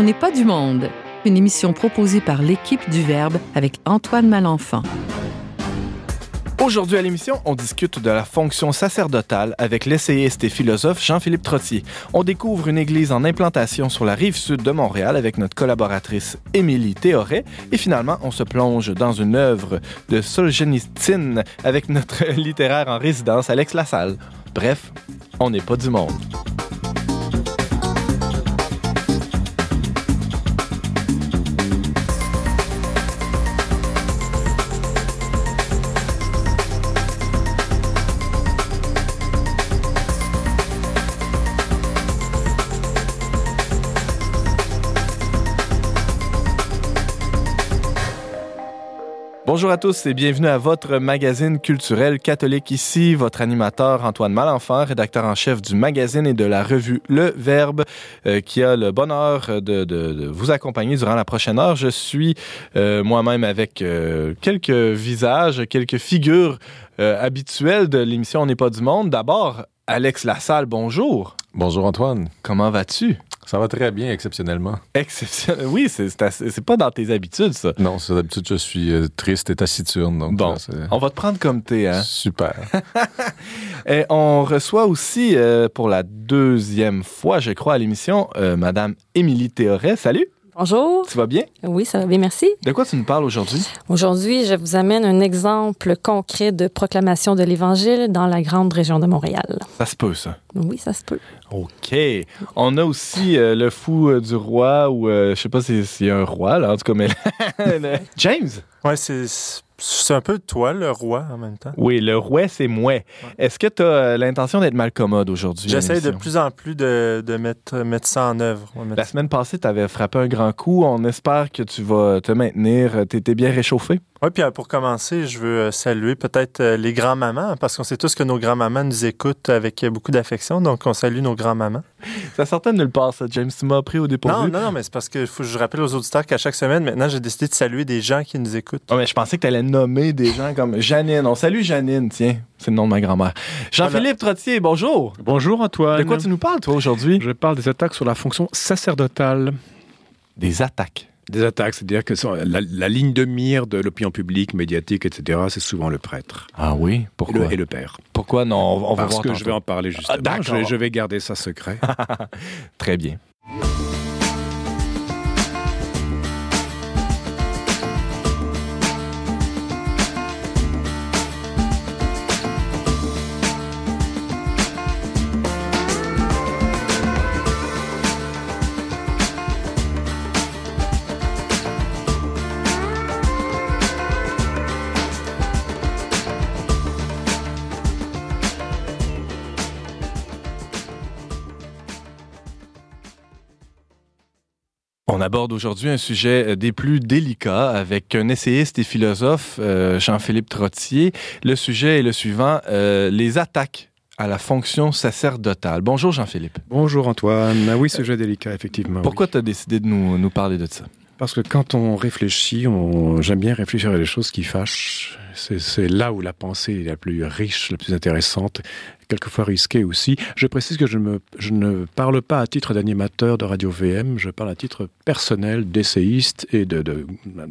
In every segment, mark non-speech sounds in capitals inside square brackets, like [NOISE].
On n'est pas du monde, une émission proposée par l'équipe du Verbe avec Antoine Malenfant. Aujourd'hui à l'émission, on discute de la fonction sacerdotale avec l'essayiste et philosophe Jean-Philippe Trottier. On découvre une église en implantation sur la rive sud de Montréal avec notre collaboratrice Émilie Théoret. Et finalement, on se plonge dans une œuvre de Solzhenitsyn avec notre [LAUGHS] littéraire en résidence, Alex Lassalle. Bref, on n'est pas du monde. Bonjour à tous et bienvenue à votre magazine culturel catholique. Ici, votre animateur Antoine Malenfant, rédacteur en chef du magazine et de la revue Le Verbe, euh, qui a le bonheur de, de, de, vous accompagner durant la prochaine heure. Je suis euh, moi-même avec euh, quelques visages, quelques figures habituelles de l'émission On n'est pas du monde. D'abord, Alex Lassalle, bonjour. Bonjour Antoine. Comment vas-tu? Ça va très bien, exceptionnellement. Exceptionnel. Oui, c'est pas dans tes habitudes, ça. Non, c'est d'habitude, je suis euh, triste et taciturne. Donc bon, on va te prendre comme t'es. Hein? Super. [LAUGHS] et on reçoit aussi, euh, pour la deuxième fois, je crois, à l'émission, euh, Madame Émilie Théoret. Salut. Bonjour. Tu vas bien? Oui, ça va bien, merci. De quoi tu nous parles aujourd'hui? Aujourd'hui, je vous amène un exemple concret de proclamation de l'Évangile dans la grande région de Montréal. Ça se peut, ça? Oui, ça se peut. OK. On a aussi euh, le fou euh, du roi, ou euh, je sais pas si c'est un roi, là, en tout cas, mais... [LAUGHS] [LAUGHS] James? Ouais, c'est c'est un peu toi, le roi, en même temps. Oui, le roi, c'est moi. Est-ce que tu as euh, l'intention d'être mal commode aujourd'hui? J'essaie de plus en plus de, de mettre, mettre, ça en œuvre. La semaine passée, tu avais frappé un grand coup. On espère que tu vas te maintenir. Tu étais bien réchauffé? Oui, puis euh, pour commencer, je veux euh, saluer peut-être les grands-mamans, parce qu'on sait tous que nos grands-mamans nous écoutent avec beaucoup d'affection, donc on salue nos grands-mamans. [LAUGHS] Ça sortait de nulle part, ça, James. Tu m'as pris au dépourvu. Non, non, non, mais c'est parce que faut que je rappelle aux auditeurs qu'à chaque semaine, maintenant, j'ai décidé de saluer des gens qui nous écoutent. Oh, mais je pensais que tu allais nommer des gens comme Janine. On salue Janine, tiens. C'est le nom de ma grand-mère. Jean-Philippe Trottier, bonjour. Bonjour, Antoine. De quoi tu nous parles, toi, aujourd'hui? Je parle des attaques sur la fonction sacerdotale. Des attaques? Des attaques, c'est-à-dire que la, la, ligne de mire de l'opinion publique, médiatique, etc., c'est souvent le prêtre. Ah oui? Pourquoi? Et le, et le père. Pourquoi? Non, on, on Parce va voir que je vais en parler justement. Ah, je, vais, je vais garder ça secret. [LAUGHS] Très bien. On aborde aujourd'hui un sujet des plus délicats avec un essayiste et philosophe, euh, Jean-Philippe Trottier. Le sujet est le suivant, euh, les attaques à la fonction sacerdotale. Bonjour Jean-Philippe. Bonjour Antoine. Ah oui, sujet délicat, effectivement. Pourquoi oui. tu as décidé de nous, nous, parler de ça? Parce que quand on réfléchit, on... j'aime bien réfléchir à des choses qui fâchent. C'est là où la pensée est la plus riche, la plus intéressante, quelquefois risquée aussi. Je précise que je, me, je ne parle pas à titre d'animateur de Radio VM, je parle à titre personnel d'essayiste et de... de, de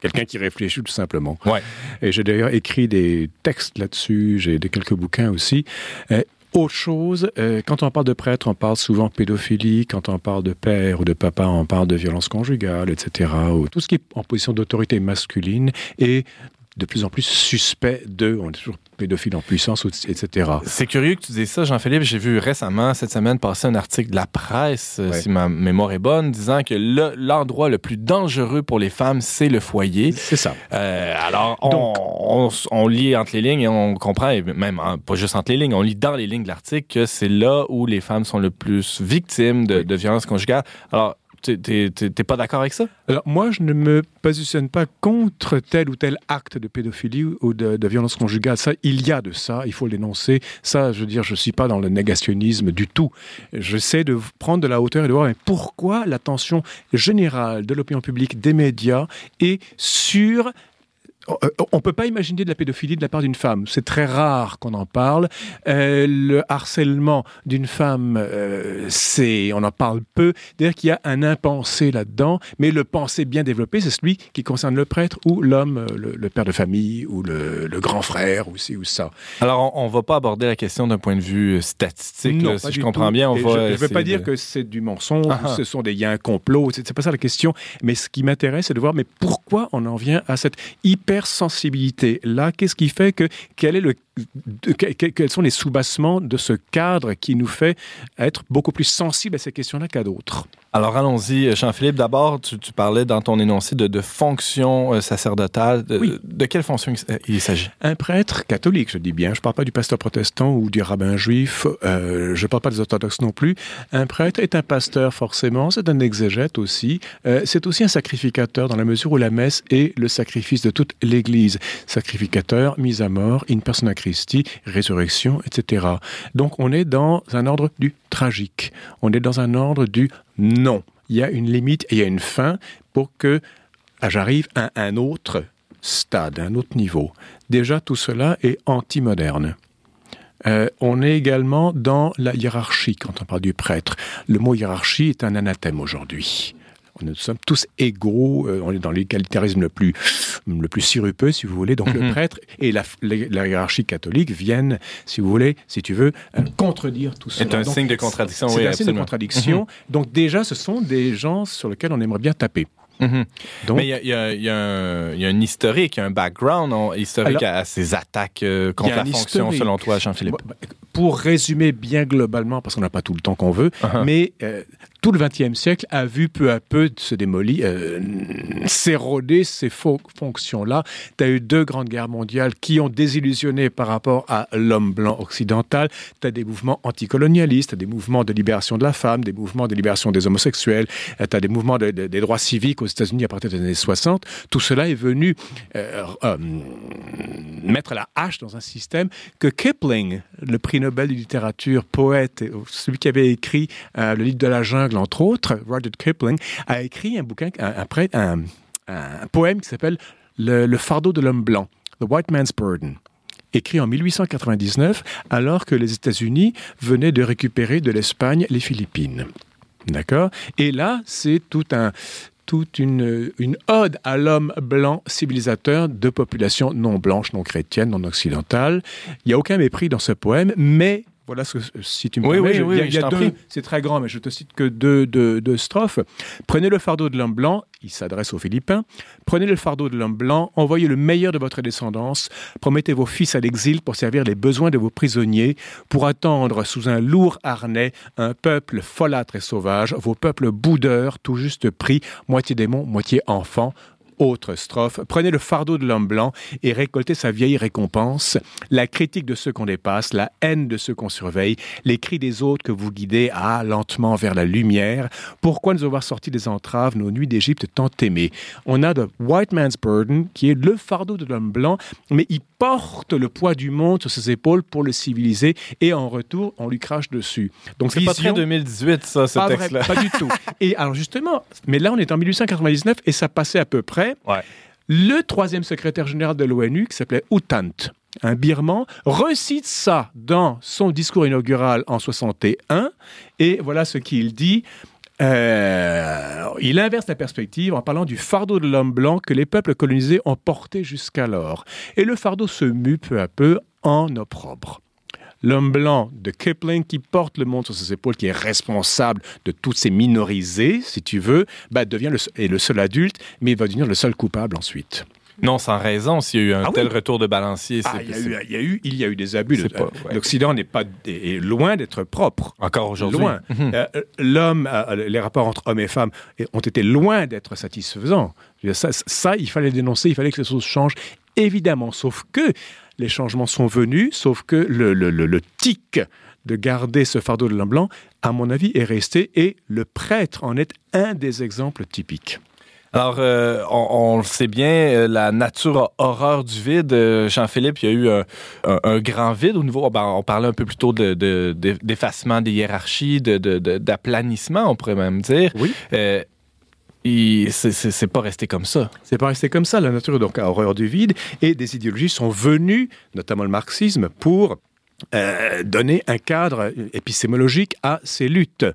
quelqu'un qui réfléchit tout simplement. Ouais. Et j'ai d'ailleurs écrit des textes là-dessus, j'ai quelques bouquins aussi. Et autre chose, euh, quand on parle de prêtre, on parle souvent pédophilie, quand on parle de père ou de papa, on parle de violence conjugale, etc. Ou tout ce qui est en position d'autorité masculine et de plus en plus suspect de, on est toujours pédophile en puissance, etc. C'est curieux que tu dises ça, Jean-Philippe. J'ai vu récemment, cette semaine, passer un article de la presse, ouais. si ma mémoire est bonne, disant que l'endroit le, le, plus dangereux pour les femmes, c'est le foyer. C'est ça. Euh, alors, on, Donc, on, on, lit entre les lignes et on comprend, et même hein, pas juste entre les lignes, on lit dans les lignes de l'article que c'est là où les femmes sont le plus victimes de, de violences conjugales. Alors, T'es pas d'accord avec ça? Alors, moi, je ne me positionne pas contre tel ou tel acte de pédophilie ou de, violence conjugale. Ça, il y a de ça, il faut l'énoncer. Ça, je veux dire, je suis pas dans le négationnisme du tout. J'essaie de prendre de la hauteur et de voir mais pourquoi l'attention générale de l'opinion publique, des médias est sur on peut pas imaginer de la pédophilie de la part d'une femme. C'est très rare qu'on en parle. Euh, le harcèlement d'une femme, euh, c'est, on en parle peu. D'ailleurs, qu'il y a un impensé là-dedans, mais le pensée bien développé, c'est celui qui concerne le prêtre ou l'homme, le, le, père de famille ou le, le, grand frère ou ci ou ça. Alors, on, on va pas aborder la question d'un point de vue statistique. Non, là, si je comprends tout. bien, on va. Je ne veux pas dire que c'est du mensonge, Ah ce sont des, il y a un complot, c'est c'est pas ça la question. Mais ce qui m'intéresse, c'est de voir, mais pourquoi on en vient à cette hypersensibilité là Qu'est-ce qui fait que quel quels sont les soubassements de ce cadre qui nous fait être beaucoup plus sensibles à ces questions-là qu'à d'autres? Alors allons-y, Jean-Philippe. D'abord, tu, tu parlais dans ton énoncé de, de fonction euh, sacerdotale. De, Oui. de quelle fonction il- il s'agit? Un prêtre catholique, je dis bien, je ne parle pas du pasteur protestant ou du rabbin juif, euh, je ne parle pas des orthodoxes non plus. Un prêtre est un pasteur forcément, c'est un exégète aussi, euh, c'est aussi un sacrificateur dans la mesure où la messe est le sacrifice de toute l'Église. Sacrificateur, mise à mort, in persona Christi, résurrection, etc. Donc on est dans un ordre du tragique, on est dans un ordre du non. Il y a une limite et il y a une fin pour que ah, j'arrive à un autre stade, un autre niveau. Déjà, tout cela est anti-moderne. Euh, on est également dans la hiérarchie quand on parle du prêtre. Le mot hiérarchie est un anathème aujourd'hui. Nous sommes tous égaux, euh, on est dans l'égalitarisme le plus, le plus sirupeux, si vous voulez. Donc le Mhm. prêtre et la, la- la hiérarchie catholique viennent, si vous voulez, si tu veux, euh, contredire tout cela. C'est un Donc, signe de contradiction, C'est oui, un signe de contradiction. Donc déjà, ce sont des gens sur lesquels on aimerait bien taper. Mhm. Donc, Mais il y a, y y un, il y a un historique, un background on- historique Alors, à, à ces attaques euh, contre la fonction, historique. selon toi, Jean-Philippe? Pour résumer bien globalement, parce qu'on n'a pas tout le temps qu'on veut, Uh-huh. mais euh, tout le XXe siècle a vu peu à peu se démolir, euh, s'éroder ces fonctions-là. Tu as eu deux grandes guerres mondiales qui ont désillusionné par rapport à l'homme blanc occidental. Tu as des mouvements anticolonialistes, des mouvements de libération de la femme, des mouvements de libération des homosexuels, tu as des mouvements de- de- des droits civiques aux États-Unis à partir des années 60. Tout cela est venu euh, euh, mettre la hache dans un système que Kipling, le prix Nobel de littérature, poète, celui qui avait écrit euh, le livre de la jungle, entre autres, Rudyard Kipling, a écrit un poème qui s'appelle le, fardeau de l'homme blanc, The White Man's Burden écrit en 1899 alors que les États-Unis venaient de récupérer de l'Espagne les Philippines. D'accord? Et là, c'est tout toute une, ode à l'homme blanc civilisateur de population non blanche, non chrétienne, non occidentale. Il n'y a aucun mépris dans ce poème, mais voilà ce que, si tu me Oui, permets, oui, je- oui, il y a, deux, c'est très grand, mais je te cite que deux, deux- deux strophes. Prenez le fardeau de l'homme blanc, il s'adresse aux Philippins. Prenez le fardeau de l'homme blanc, envoyez le meilleur de votre descendance, promettez vos fils à l'exil pour servir les besoins de vos prisonniers, pour attendre sous un lourd harnais un peuple folâtre et sauvage, vos peuples boudeurs, tout juste pris, moitié démon, moitié enfant. Autre strophe, prenez le fardeau de l'homme blanc et récoltez sa vieille récompense, la critique de ceux qu'on dépasse, la haine de ceux qu'on surveille, les cris des autres que vous guidez ah, lentement vers la lumière. Pourquoi nous avoir sorti des entraves nos nuits d'Égypte tant aimées? On a The White Man's Burden, qui est le fardeau de l'homme blanc, mais il porte le poids du monde sur ses épaules pour le civiliser et en retour, on lui crache dessus. Donc C'est pas très vision- 2018, ça, ce texte-là. pas du tout. Et alors justement, mais là on est en 1899 et ça passait à peu près. Ouais. Le troisième secrétaire général de l'ONU, qui s'appelait Outant, un Birman, recite ça dans son discours inaugural en 61. Et voilà ce qu'il dit. Euh, il inverse la perspective en parlant du fardeau de l'homme blanc que les peuples colonisés ont porté jusqu'alors. Et le fardeau se mue peu à peu en opprobre. L'homme blanc de Kipling qui porte le monde sur ses épaules, qui est responsable de toutes ces minorisés, si tu veux, bah, devient le, est le seul adulte, mais il va devenir le seul coupable ensuite. Non, sans raison, s'il y a eu un Ah oui. tel retour de balancier. Ah, il, y a eu, il, y a eu, il y a eu des abus. Ouais. L'Occident n'est pas est loin d'être propre. Encore aujourd'hui. Loin. Mhm. Euh, euh, L'homme, euh, les rapports entre hommes et femmes ont été loin d'être satisfaisants. Ça, ça, il fallait dénoncer, il fallait que les choses changent, évidemment. Sauf que les changements sont venus, sauf que le, le, le, le tic de garder ce fardeau de l'homme blanc, à mon avis, est resté et le prêtre en est un des exemples typiques. Alors, euh, on, on le sait bien, euh, la nature a horreur du vide. Euh, Jean-Philippe, il y a eu un, un- un grand vide au niveau. ben, on parlait un peu plus tôt de- de- de- d'effacement des hiérarchies, d'aplanissement, on pourrait même dire. Oui. Euh, c'est- pas resté comme ça. C'est pas resté comme ça. La nature donc a horreur du vide et des idéologies sont venues, notamment le marxisme, pour euh, donner un cadre épistémologique à ces luttes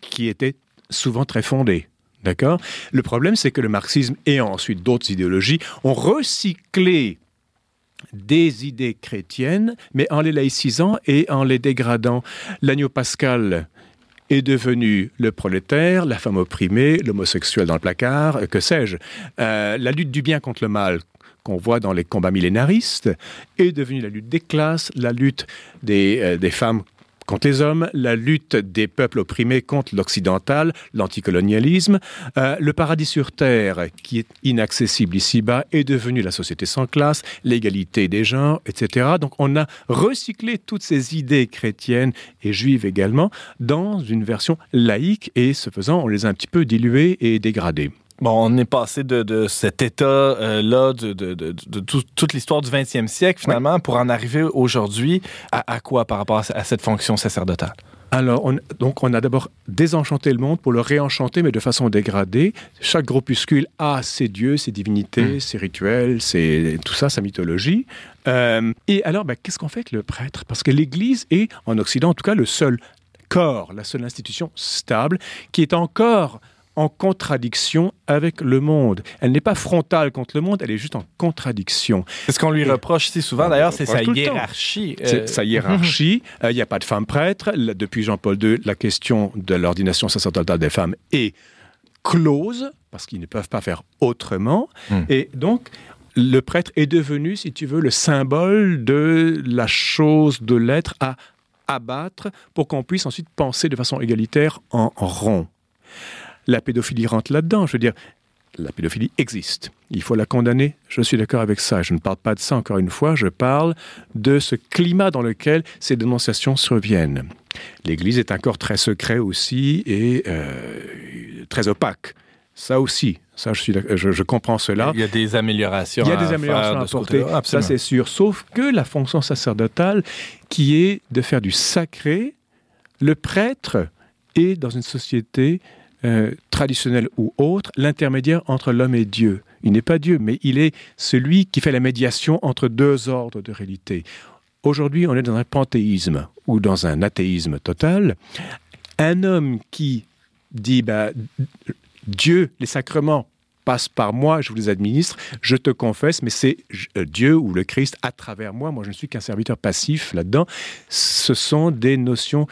qui étaient souvent très fondées. D'accord? Le problème, c'est que le marxisme et ensuite d'autres idéologies ont recyclé des idées chrétiennes, mais en les laïcisant et en les dégradant. L'agneau pascal est devenu le prolétaire, la femme opprimée, l'homosexuel dans le placard, que sais-je. Euh, la lutte du bien contre le mal qu'on voit dans les combats millénaristes est devenue la lutte des classes, la lutte des, euh, des femmes contre les hommes, la lutte des peuples opprimés contre l'occidental, l'anticolonialisme. Euh, le paradis sur Terre, qui est inaccessible ici-bas, est devenu la société sans classe, l'égalité des genres, etc. Donc on a recyclé toutes ces idées chrétiennes et juives également dans une version laïque et ce faisant, on les a un petit peu diluées et dégradées. Bon, on est passé de, de cet état-là, de, de, de, de tout- toute l'histoire du 20e siècle, finalement, pour en arriver aujourd'hui à, à quoi par rapport à, à cette fonction sacerdotale? Alors, on, donc, on a d'abord désenchanté le monde pour le réenchanter, mais de façon dégradée. Chaque groupuscule a ses dieux, ses divinités, ses rituels, ses, tout ça, sa mythologie. Euh, et alors, ben, qu'est-ce qu'on fait avec le prêtre? Parce que l'Église est, en Occident en tout cas, le seul corps, la seule institution stable qui est encore en contradiction avec le monde. Elle n'est pas frontale contre le monde, elle est juste en contradiction. Ce qu'on lui reproche si souvent, d'ailleurs, c'est reproche sa hiérarchie. Euh, sa hiérarchie. [LAUGHS] Euh, Il n'y a pas de femme prêtre. Depuis Jean-Paul II, la question de l'ordination sacerdotale des femmes est close, parce qu'ils ne peuvent pas faire autrement. Hmm. Et donc, le prêtre est devenu, si tu veux, le symbole de la chose de l'être à abattre pour qu'on puisse ensuite penser de façon égalitaire en rond. La pédophilie rentre là-dedans. Je veux dire, la pédophilie existe. Il faut la condamner. Je suis d'accord avec ça. Je ne parle pas de ça encore une fois. Je parle de ce climat dans lequel ces dénonciations surviennent. L'Église est un corps très secret aussi et euh, très opaque. Ça aussi, ça je, suis je, je comprends cela. Il y a des améliorations Il y a des améliorations à ce apporter, ça c'est sûr. Sauf que la fonction sacerdotale, qui est de faire du sacré, le prêtre est dans une société euh, traditionnelle ou autre l'intermédiaire entre l'homme et Dieu. Il n'est pas Dieu, mais il est celui qui fait la médiation entre deux ordres de réalité. Aujourd'hui, on est dans un panthéisme ou dans un athéisme total. Un homme qui dit bah, Dieu, les sacrements passent par moi, je vous les administre, je te confesse, mais c'est euh, Dieu ou le Christ à travers moi. Moi, je ne suis qu'un serviteur passif là-dedans. Ce sont des notions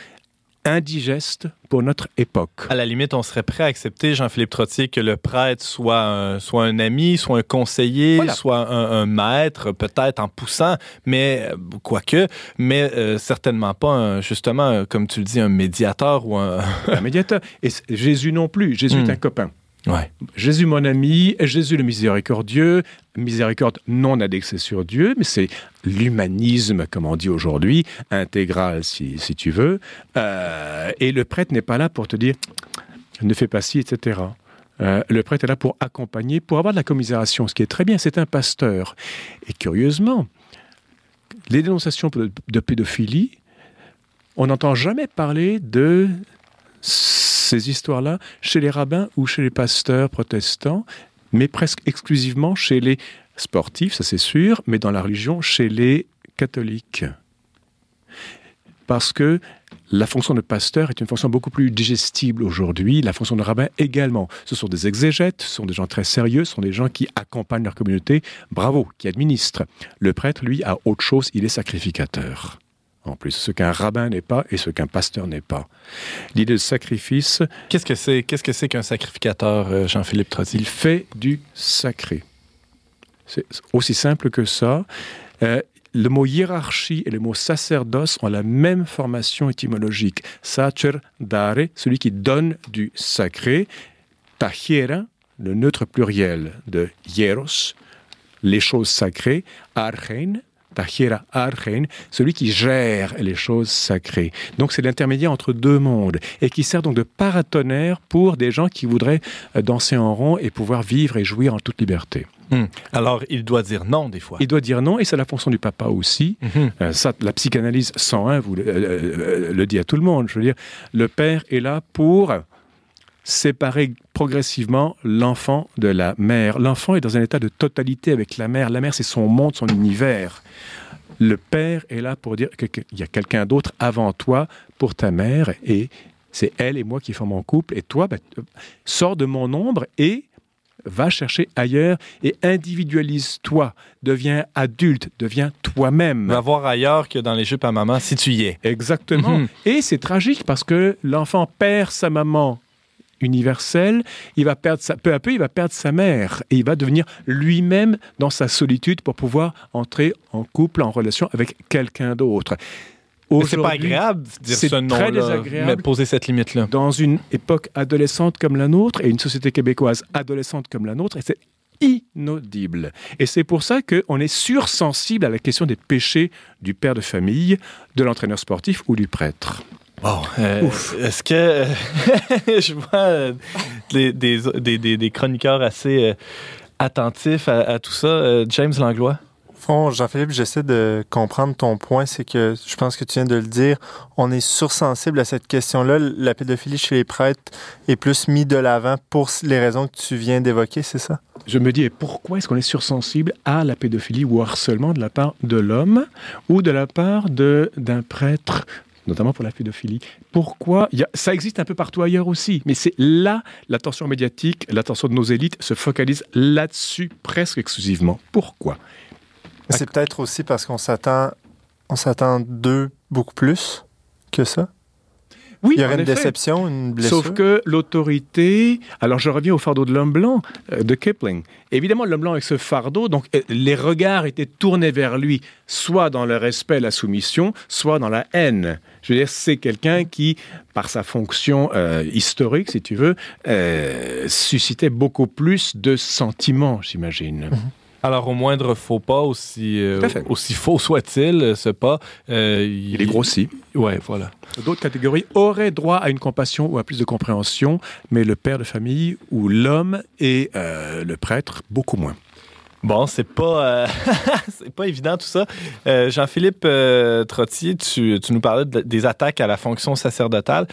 indigestes pour notre époque. À la limite, on serait prêt à accepter, Jean-Philippe Trottier, que le prêtre soit un, soit un ami, soit un conseiller, Voilà. soit un, un maître, peut-être en poussant, mais euh, quoique, mais euh, certainement pas, un- justement, un- comme tu le dis, un médiateur ou un... un médiateur. Et Jésus non plus. Jésus Hmm. est un copain. Jésus mon ami, Jésus le miséricordieux, miséricorde non indexée sur Dieu, mais c'est l'humanisme, comme on dit aujourd'hui, intégral si, si tu veux. Euh, et le prêtre n'est pas là pour te dire ne fais pas ci, etc. Euh, le prêtre est là pour accompagner, pour avoir de la commisération, ce qui est très bien, c'est un pasteur. Et curieusement, les dénonciations de pédophilie, on n'entend jamais parler de ces histoires-là chez les rabbins ou chez les pasteurs protestants, mais presque exclusivement chez les sportifs, ça c'est sûr, mais dans la religion, chez les catholiques. Parce que la fonction de pasteur est une fonction beaucoup plus digestible aujourd'hui, la fonction de rabbin également. Ce sont des exégètes, ce sont des gens très sérieux, ce sont des gens qui accompagnent leur communauté, bravo, qui administrent. Le prêtre, lui, a autre chose, il est sacrificateur. En plus, ce qu'un rabbin n'est pas et ce qu'un pasteur n'est pas. L'idée de sacrifice, Qu'est-ce que c'est qu'est-ce que c'est qu'un sacrificateur, euh, Jean-Philippe Trottier? il fait du sacré. C'est aussi simple que ça. Euh, le mot hiérarchie et le mot sacerdoce ont la même formation étymologique. Sacer, dare, celui qui donne du sacré. Tahiera, le neutre pluriel de hieros, les choses sacrées. Archen, Tahiera Archen, celui qui gère les choses sacrées. Donc c'est l'intermédiaire entre deux mondes et qui sert donc de paratonnerre pour des gens qui voudraient euh, danser en rond et pouvoir vivre et jouir en toute liberté. Hmm. Alors, il doit dire non, des fois. Il doit dire non et c'est la fonction du papa aussi. Mhm. Euh, ça, la psychanalyse 101 vous le, euh, le dit à tout le monde. Je veux dire, le père est là pour séparer progressivement l'enfant de la mère. L'enfant est dans un état de totalité avec la mère. La mère, c'est son monde, son univers. Le père est là pour dire qu'il y a quelqu'un d'autre avant toi pour ta mère et c'est elle et moi qui formons un couple. Et toi, ben, sors de mon ombre et va chercher ailleurs et individualise-toi, deviens adulte, deviens toi-même. Va voir ailleurs que dans les jupes à maman si tu y es. Exactement. Mhm. Et c'est tragique parce que l'enfant perd sa maman universelle, il va perdre sa, peu à peu, il va perdre sa mère et il va devenir lui-même dans sa solitude pour pouvoir entrer en couple, en relation avec quelqu'un d'autre. C'est pas agréable de dire c'est ce très nom-là, désagréable. mais poser cette limite-là. dans une époque adolescente comme la nôtre et une société québécoise adolescente comme la nôtre, c'est inaudible. Et c'est pour ça qu'on est sursensible à la question des péchés du père de famille, de l'entraîneur sportif ou du prêtre. Bon, euh, est-ce que [LAUGHS] je vois euh, des, des, des, des- des chroniqueurs assez euh, attentifs à, à tout ça? Euh, James Langlois? Au fond, Jean-Philippe, j'essaie de comprendre ton point. C'est que je pense que tu viens de le dire. On est sursensible à cette question-là. La pédophilie chez les prêtres est plus mis de l'avant pour les raisons que tu viens d'évoquer, c'est ça? Je me dis, pourquoi est-ce qu'on est sursensible à la pédophilie ou au harcèlement de la part de l'homme ou de la part de- d'un prêtre notamment pour la pédophilie. Pourquoi Ça existe un peu partout ailleurs aussi, mais c'est là l'attention médiatique, l'attention de nos élites se focalise là-dessus presque exclusivement. Pourquoi? C'est peut-être aussi parce qu'on s'attend, on d'eux beaucoup plus que ça. Oui, Il y aurait une effet. déception, une blessure? Sauf que l'autorité. Alors je reviens au fardeau de l'homme blanc euh, de Kipling. Évidemment, l'homme blanc avec ce fardeau, donc euh, les regards étaient tournés vers lui, soit dans le respect, la soumission, soit dans la haine. Je veux dire, c'est quelqu'un qui, par sa fonction euh, historique, si tu veux, euh, suscitait beaucoup plus de sentiments, j'imagine. Alors, au moindre faux pas, aussi, euh, aussi faux soit-il, euh, ce pas, euh, Il est grossi. Ouais, voilà. D'autres catégories auraient droit à une compassion ou à plus de compréhension, mais le père de famille ou l'homme et euh, le prêtre, beaucoup moins. Bon, c'est pas, euh, [LAUGHS] c'est pas évident tout ça. Euh, Jean-Philippe euh, Trottier, tu, tu nous parlais de- des attaques à la fonction sacerdotale.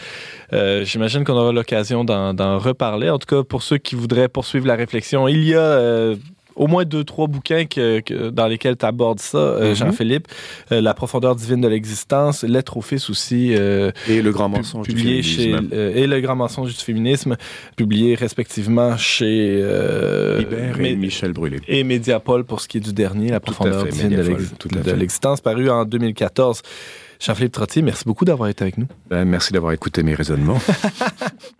Euh, J'imagine qu'on aura l'occasion d'en d'en reparler. En tout cas, pour ceux qui voudraient poursuivre la réflexion, il y a euh, au moins deux, trois bouquins que, que- dans lesquels tu abordes ça, euh, Mhm. Jean-Philippe. Euh, la profondeur divine de l'existence, Lettre au Fils aussi. euh, Et le grand mensonge du chez féminisme. euh, et le grand mensonge du féminisme publié respectivement chez Mé- et Michel Brûlé. et Mediapol pour ce qui est du dernier la profondeur fait, divine de Mediapol, l'existence paru en 2014 Jean-Philippe Trottier merci beaucoup d'avoir été avec nous Ben, merci d'avoir écouté mes raisonnements. [LAUGHS]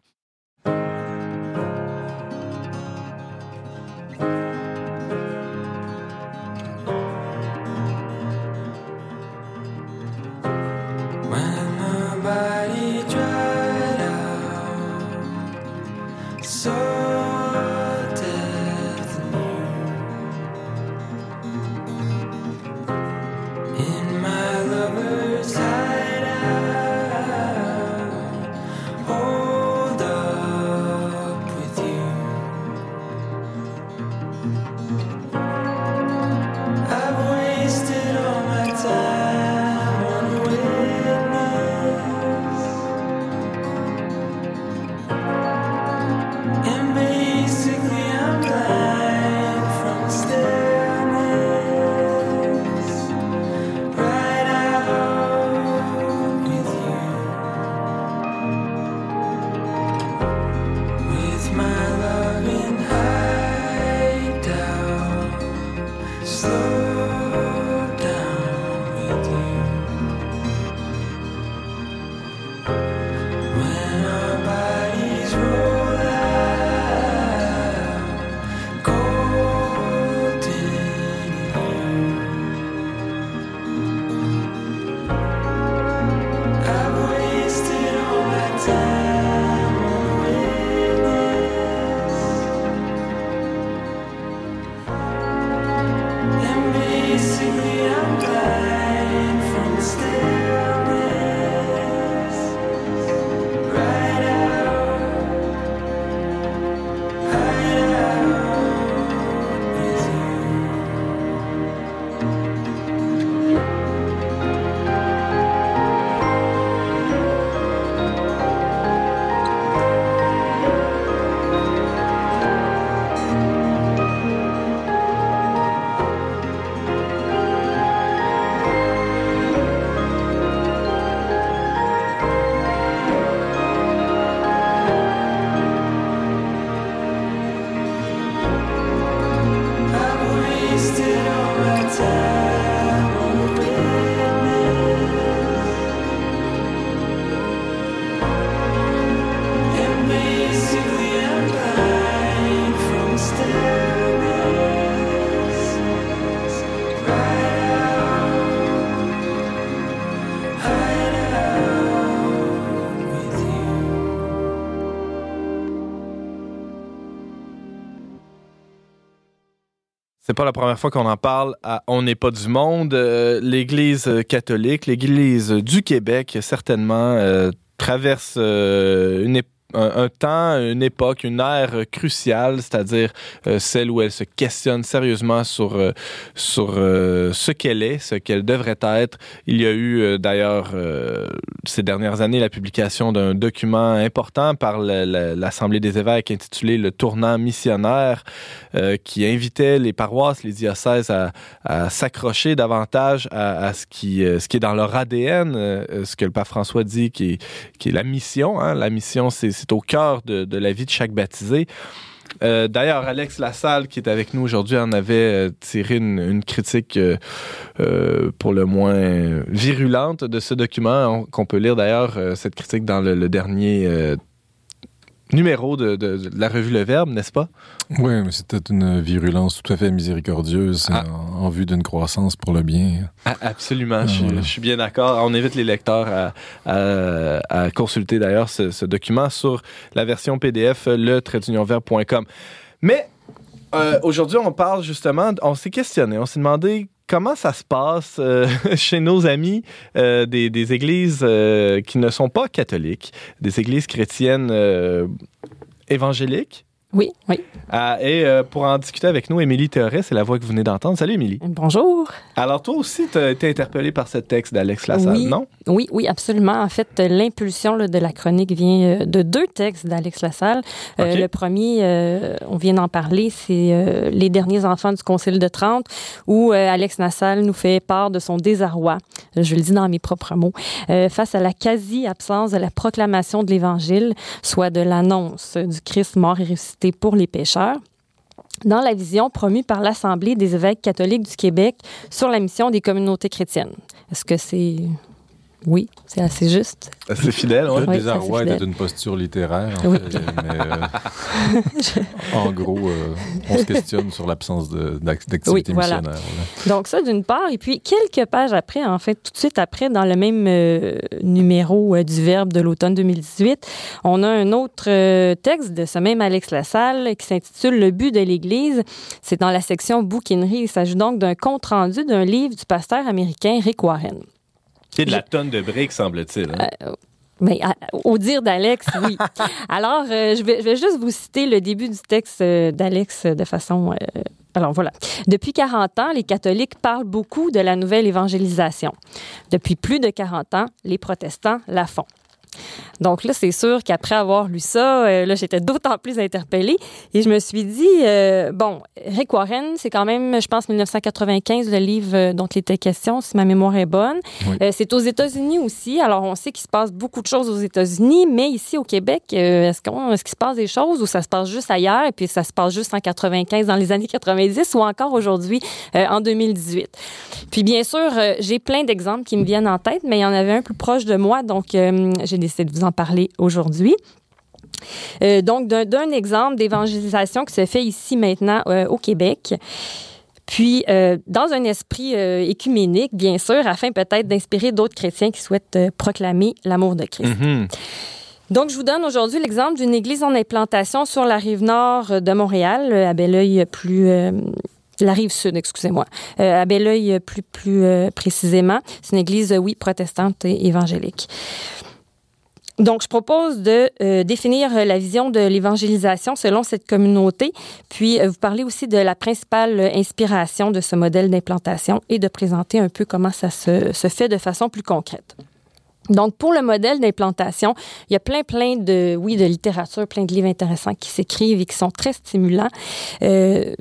pas la première fois qu'on en parle à On n'est pas du monde. Euh, L'Église catholique, l'Église du Québec, certainement, euh, traverse euh, une époque un, temps, une époque, une ère cruciale, c'est-à-dire euh, celle où elle se questionne sérieusement sur, euh, sur euh, ce qu'elle est, ce qu'elle devrait être. Il y a eu d'ailleurs ces dernières années la publication d'un document important par l'Assemblée des évêques intitulé Le tournant missionnaire qui invitait les paroisses, les diocèses à, s'accrocher davantage à, ce, qui, ce qui est dans leur ADN, ce que le pape François dit qui qui est la mission. Hein. La mission, c'est c'est au cœur de, la vie de chaque baptisé. Euh, D'ailleurs, Alex Lassalle, qui est avec nous aujourd'hui, en avait euh, tiré une, critique euh, pour le moins virulente de ce document, qu'on peut lire d'ailleurs cette critique dans le, le dernier numéro de, de, de, la revue Le Verbe, n'est-ce pas? Oui, mais c'était une virulence tout à fait miséricordieuse ah. en, en, vue d'une croissance pour le bien. Ah, absolument, ah, je, voilà. je, suis bien d'accord. On invite les lecteurs à, à, à consulter d'ailleurs ce, ce, document sur la version PDF, le Mais euh, aujourd'hui, on parle justement, on s'est questionné, on s'est demandé comment ça se passe euh, [LAUGHS] chez nos amis euh, des, églises euh, qui ne sont pas catholiques, des églises chrétiennes évangéliques? Oui, oui. Euh, et euh, pour en discuter avec nous, Émilie Théoret, c'est la voix que vous venez d'entendre. Salut, Émilie. Bonjour. Alors, toi aussi, tu as été interpellée par ce texte d'Alex Lassalle, oui, non? Oui, oui, absolument. En fait, l'impulsion de la chronique vient euh, de deux textes d'Alex Lassalle. Okay. le premier, euh, on vient d'en parler, c'est euh, Les derniers enfants du Concile de Trente, où euh, Alex Lassalle nous fait part de son désarroi, je le dis dans mes propres mots, euh, face à la quasi-absence de la proclamation de l'Évangile, soit de l'annonce du Christ mort et ressuscité pour les pêcheurs dans la vision promue par l'Assemblée des évêques catholiques du Québec sur la mission des communautés chrétiennes. Est-ce que c'est oui, c'est assez juste. Assez fidèle, oui. ouais. Le désarroi était d'une posture littéraire, en, oui. fait, mais, euh, en gros, euh, on se questionne sur l'absence d'activité oui, voilà. missionnaire. Donc ça, d'une part. Et puis, quelques pages après, en fait, tout de suite après, dans le même euh, numéro euh, du Verbe de l'automne 2018, on a un autre euh, texte de ce même Alex Lassalle qui s'intitule « Le but de l'Église ». C'est dans la section bouquinerie. Il s'agit donc d'un compte-rendu d'un livre du pasteur américain Rick Warren. C'est de la tonne de briques, semble-t-il. Hein? Euh, mais à, au dire d'Alex, oui. [LAUGHS] Alors, euh, je, vais, je vais juste vous citer le début du texte euh, d'Alex de façon... Euh, alors voilà. Depuis 40 ans, les catholiques parlent beaucoup de la nouvelle évangélisation. Depuis plus de 40 ans, les protestants la font. Donc là, c'est sûr qu'après avoir lu ça, euh, là, j'étais d'autant plus interpellée et je me suis dit, euh, bon, Rick Warren, c'est quand même, je pense, 1995, le livre euh, dont il était question, si ma mémoire est bonne. Oui. Euh, c'est aux États-Unis aussi. Alors, on sait qu'il se passe beaucoup de choses aux États-Unis, mais ici au Québec, est-ce qu'il est qu se passe des choses ou ça se passe juste ailleurs et puis ça se passe juste en 95, dans les années 90 ou encore aujourd'hui, en 2018? Puis bien sûr, j'ai plein d'exemples qui me viennent en tête, mais il y en avait un plus proche de moi, donc j'ai décidé de vous en parler aujourd'hui. Euh, donc, d'un exemple d'évangélisation qui se fait ici maintenant euh, au Québec. Puis, euh, dans un esprit écuménique, bien sûr, afin peut-être d'inspirer d'autres chrétiens qui souhaitent proclamer l'amour de Christ. Mm -hmm. Donc, je vous donne aujourd'hui l'exemple d'une église en implantation sur la rive nord de Montréal, à Belleuil plus la rive sud, excusez-moi, euh, à Belleuil plus, plus euh, précisément. C'est une église, oui, protestante et évangélique. Donc, je propose de euh, définir la vision de l'évangélisation selon cette communauté, puis euh, vous parler aussi de la principale inspiration de ce modèle d'implantation et de présenter un peu comment ça se, fait de façon plus concrète. Donc, pour le modèle d'implantation, il y a plein, plein de, oui, de littérature, plein de livres intéressants qui s'écrivent et qui sont très stimulants. Euh,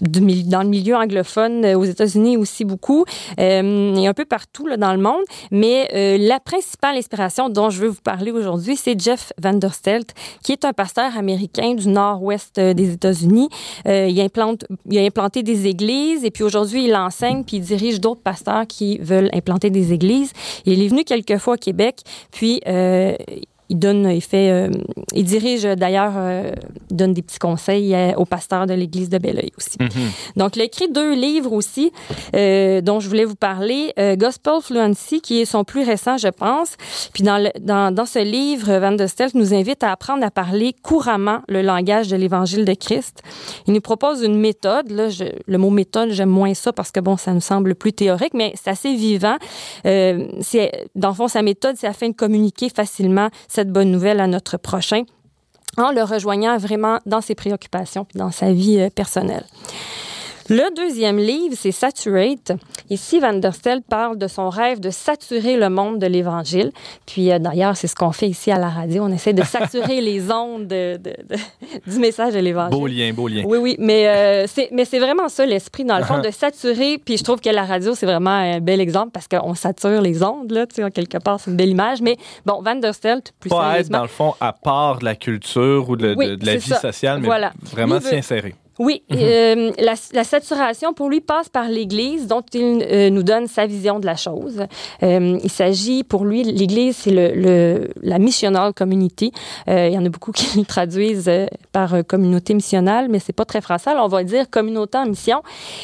dans le milieu anglophone, euh, aux États-Unis aussi beaucoup, euh, et un peu partout là, dans le monde. Mais euh, la principale inspiration dont je veux vous parler aujourd'hui, c'est Jeff Vanderstelt, qui est un pasteur américain du nord-ouest euh, des États-Unis. Euh, il, implante, il a implanté des églises et puis aujourd'hui, il enseigne puis il dirige d'autres pasteurs qui veulent implanter des églises. Il est venu quelques fois au Québec, puis... Il donne, il fait, euh, il dirige d'ailleurs, euh, donne des petits conseils euh, aux pasteurs de l'église de Belleuil aussi. Mhm. Donc, il a écrit deux livres aussi euh, dont je voulais vous parler. Gospel Fluency, qui est son plus récent, je pense. Puis dans, le- dans, dans ce livre, Van der Stelst nous invite à apprendre à parler couramment le langage de l'Évangile de Christ. Il nous propose une méthode. Là, je- le mot méthode, j'aime moins ça parce que bon, ça nous semble plus théorique, mais c'est assez vivant. C'est, dans le fond, sa méthode, c'est afin de communiquer facilement cette bonne nouvelle à notre prochain en le rejoignant vraiment dans ses préoccupations dans sa vie euh, personnelle. Le deuxième livre, c'est Saturate. Ici, Van der Stel parle de son rêve de saturer le monde de l'Évangile. Puis euh, d'ailleurs, c'est ce qu'on fait ici à la radio. On essaie de saturer [LAUGHS] les ondes de- de- de- du message de l'Évangile. Beau lien, beau lien. Oui, oui, mais euh, c'est mais c'est vraiment ça l'esprit dans le fond de saturer. Puis je trouve que la radio c'est vraiment un bel exemple parce qu'on sature les ondes là, tu sais, quelque part c'est une belle image. Mais bon, Van der Stelt, plus Pas être, dans le fond, à part de la culture ou de, de- Oui, de la vie ça. sociale, mais Voilà. vraiment s'y insérer. Oui, euh, la, la saturation pour lui passe par l'Église, dont il euh, nous donne sa vision de la chose. Euh, il s'agit pour lui, l'Église, c'est le, le- la missional community. Euh, il y en a beaucoup [LAUGHS] qui le traduisent euh, par euh, communauté missionnale, mais c'est pas très français. Alors, on va dire communauté en mission.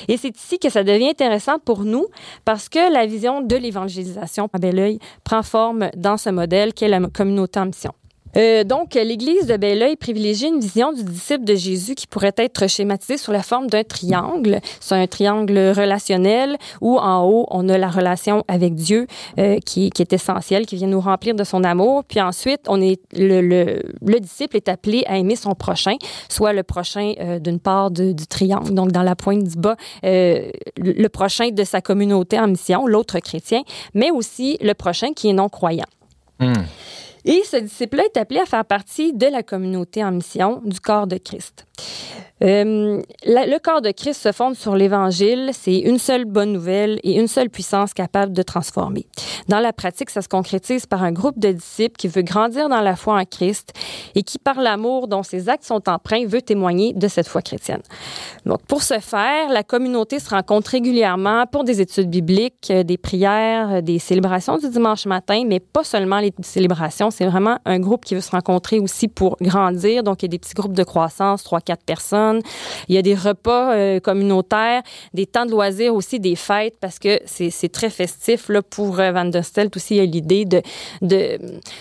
Et c'est ici que ça devient intéressant pour nous parce que la vision de l'évangélisation à Belleuil prend forme dans ce modèle qu'est la communauté en mission. Euh, donc, l'Église de Belleuil privilégie une vision du disciple de Jésus qui pourrait être schématisée sous la forme d'un triangle. C'est un triangle relationnel où en haut, on a la relation avec Dieu euh, qui, est essentielle, qui vient nous remplir de son amour. Puis ensuite, on est le, le, le disciple est appelé à aimer son prochain, soit le prochain euh, d'une part du triangle, donc dans la pointe du bas, le prochain de sa communauté en mission, l'autre chrétien, mais aussi le prochain qui est non-croyant. Hmm. Et ce disciple-là est appelé à faire partie de la communauté en mission du corps de Christ. Euh, le corps de Christ se fonde sur l'Évangile. C'est une seule bonne nouvelle et une seule puissance capable de transformer. Dans la pratique, ça se concrétise par un groupe de disciples qui veut grandir dans la foi en Christ et qui, par l'amour dont ses actes sont empreints, veut témoigner de cette foi chrétienne. Donc, pour ce faire, la communauté se rencontre régulièrement pour des études bibliques, euh, des prières, euh, des célébrations du dimanche matin, mais pas seulement les célébrations. C'est vraiment un groupe qui veut se rencontrer aussi pour grandir. Donc, il y a des petits groupes de croissance, trois, quatre personnes. Il y a des repas euh, communautaires, des temps de loisirs aussi, des fêtes, parce que c'est très festif. Là, pour euh, Van der Stelt aussi, il y a l'idée de, de,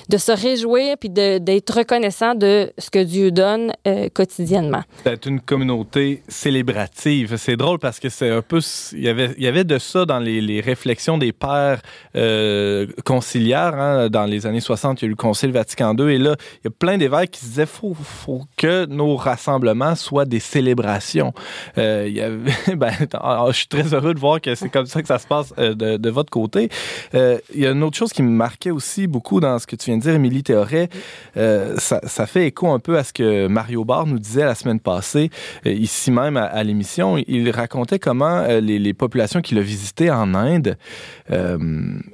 de se réjouir puis d'être reconnaissant de ce que Dieu donne euh, quotidiennement. C'est une communauté célébrative. C'est drôle parce que c'est un peu. Il y avait, il y avait de ça dans les, réflexions des pères euh, conciliaires. hein. Dans les années 60, il y a eu Concile Vatican II. Et là, il y a plein d'évêques qui se disaient faut, faut que nos rassemblements soient des célébrations. Euh, [LAUGHS] ben, alors, je suis très heureux de voir que c'est comme ça que ça se passe euh, de, votre côté. Euh, il y a une autre chose qui me marquait aussi beaucoup dans ce que tu viens de dire, Émilie Théoret. Ça, fait écho un peu à ce que Mario Barr nous disait la semaine passée, ici même à, l'émission. Il racontait comment les, populations qu'il a visitées en Inde,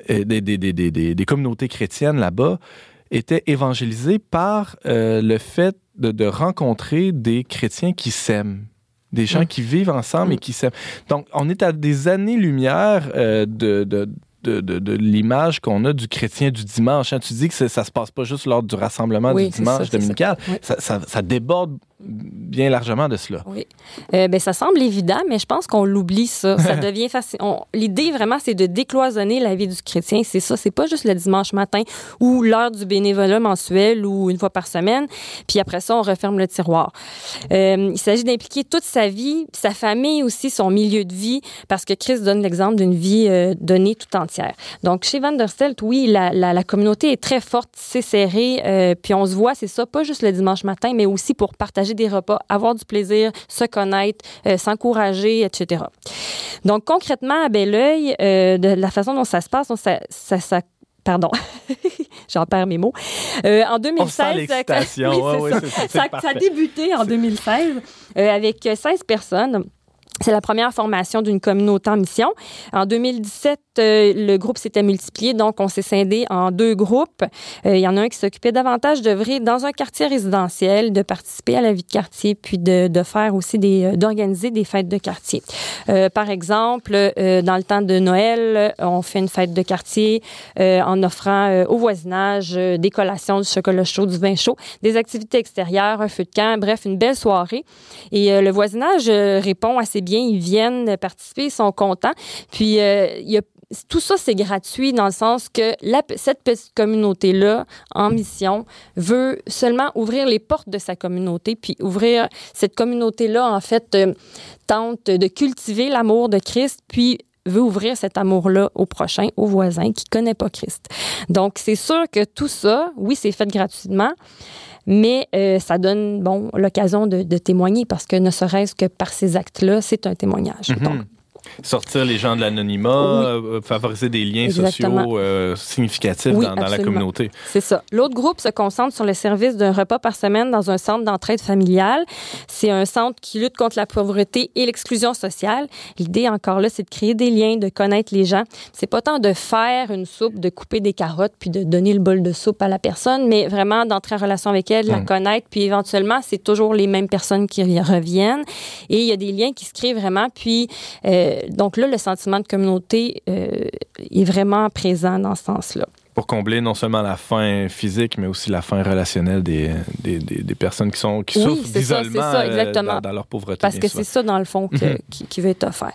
des communautés chrétiennes là-bas, étaient évangélisées par euh, le fait de, de rencontrer des chrétiens qui s'aiment. Des gens Mm. qui vivent ensemble et Mm. qui s'aiment. Donc, on est à des années-lumière euh, de, de, de, de- de l'image qu'on a du chrétien du dimanche. hein. Tu dis que ça se passe pas juste lors du rassemblement Oui, du dimanche ça, dominical. Oui. Ça, ça- ça déborde bien largement de cela. Oui. Euh, ben, ça semble évident, mais je pense qu'on l'oublie, ça. Ça [LAUGHS] devient facile. L'idée, vraiment, c'est de décloisonner la vie du chrétien. C'est ça. C'est pas juste le dimanche matin ou l'heure du bénévolat mensuel ou une fois par semaine. Puis après ça, on referme le tiroir. Euh, il s'agit d'impliquer toute sa vie, sa famille aussi, son milieu de vie, parce que Christ donne l'exemple d'une vie euh, donnée tout entière. Donc, chez Van der Stelt, oui, la, la, la communauté est très forte, c'est serré, euh, puis on se voit, c'est ça, pas juste le dimanche matin, mais aussi pour partager des repas, avoir du plaisir, se connaître, euh, s'encourager, etc. Donc, concrètement, à Belleuil, euh, de la façon dont ça se passe, donc ça, ça, ça Pardon, [LAUGHS] j'en perds mes mots. Euh, en 2016, On sent l'excitation. [LAUGHS] Oui, Ouais, c'est ouais, ça. a débuté en 2016 euh, avec 16 personnes. C'est la première formation d'une communauté en mission. En 2017, euh, le groupe s'était multiplié, donc on s'est scindé en deux groupes. Euh, il y en a un qui s'occupait davantage d'œuvrer dans un quartier résidentiel, de participer à la vie de quartier, puis de, de faire aussi des, euh, d'organiser des fêtes de quartier. Par exemple, dans le temps de Noël, on fait une fête de quartier en offrant au voisinage des collations, du chocolat chaud, du vin chaud, des activités extérieures, un feu de camp, bref, une belle soirée. Et le voisinage répond assez bien, ils viennent participer, ils sont contents. Puis euh, tout ça, c'est gratuit dans le sens que cette petite communauté-là, en mission, veut seulement ouvrir les portes de sa communauté, puis ouvrir cette communauté-là, en fait, euh, tente de cultiver l'amour de Christ, puis veut ouvrir cet amour-là au prochain, au voisin qui connaît pas Christ. Donc, c'est sûr que tout ça, oui, c'est fait gratuitement, mais euh, ça donne, bon, l'occasion de, de témoigner parce que ne serait-ce que par ces actes-là, c'est un témoignage. Mhm. Donc, Sortir les gens de l'anonymat, Oui. euh, favoriser des liens Exactement. sociaux euh, significatifs Oui, dans, dans la communauté. C'est ça. L'autre groupe se concentre sur le service d'un repas par semaine dans un centre d'entraide familiale. C'est un centre qui lutte contre la pauvreté et l'exclusion sociale. L'idée, encore là, c'est de créer des liens, de connaître les gens. C'est pas tant de faire une soupe, de couper des carottes puis de donner le bol de soupe à la personne, mais vraiment d'entrer en relation avec elle, de la Mm. connaître, puis éventuellement, c'est toujours les mêmes personnes qui reviennent. Et il y a des liens qui se créent vraiment. Puis, euh, donc là, le sentiment de communauté euh, est vraiment présent dans ce sens-là. Pour combler non seulement la faim physique, mais aussi la faim relationnelle des, des, des, des personnes qui, sont, qui Oui, souffrent ça, d'isolement ça, euh, exactement. dans, dans leur pauvreté. Parce que c'est ça, dans le fond, que- Mhm. qui, qui veut être offert.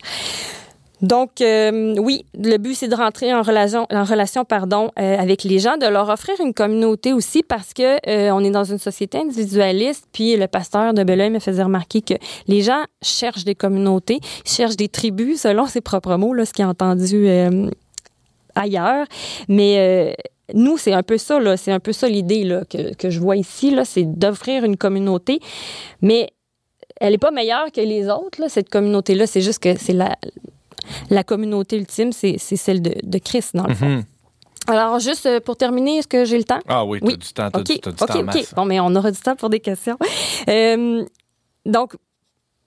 Donc, euh, oui, le but, c'est de rentrer en relation, en relation pardon, euh, avec les gens, de leur offrir une communauté aussi parce que euh, on est dans une société individualiste. Puis le pasteur de Belleuil me faisait remarquer que les gens cherchent des communautés, cherchent des tribus, selon ses propres mots, là, ce qu'il a entendu euh, ailleurs. Mais euh, nous, c'est un peu ça, là, c'est un peu ça l'idée là, que, que je vois ici, là, c'est d'offrir une communauté. Mais elle n'est pas meilleure que les autres, là, cette communauté-là. C'est juste que c'est la, la communauté ultime, c'est celle de, de Christ, dans le fond. Mhm. Alors, juste euh, pour terminer, est-ce que j'ai le temps? Ah oui, t'as Oui. du temps, t'as OK, du, OK, temps OK. masse. Bon, mais on aura du temps pour des questions. [LAUGHS] Euh, donc,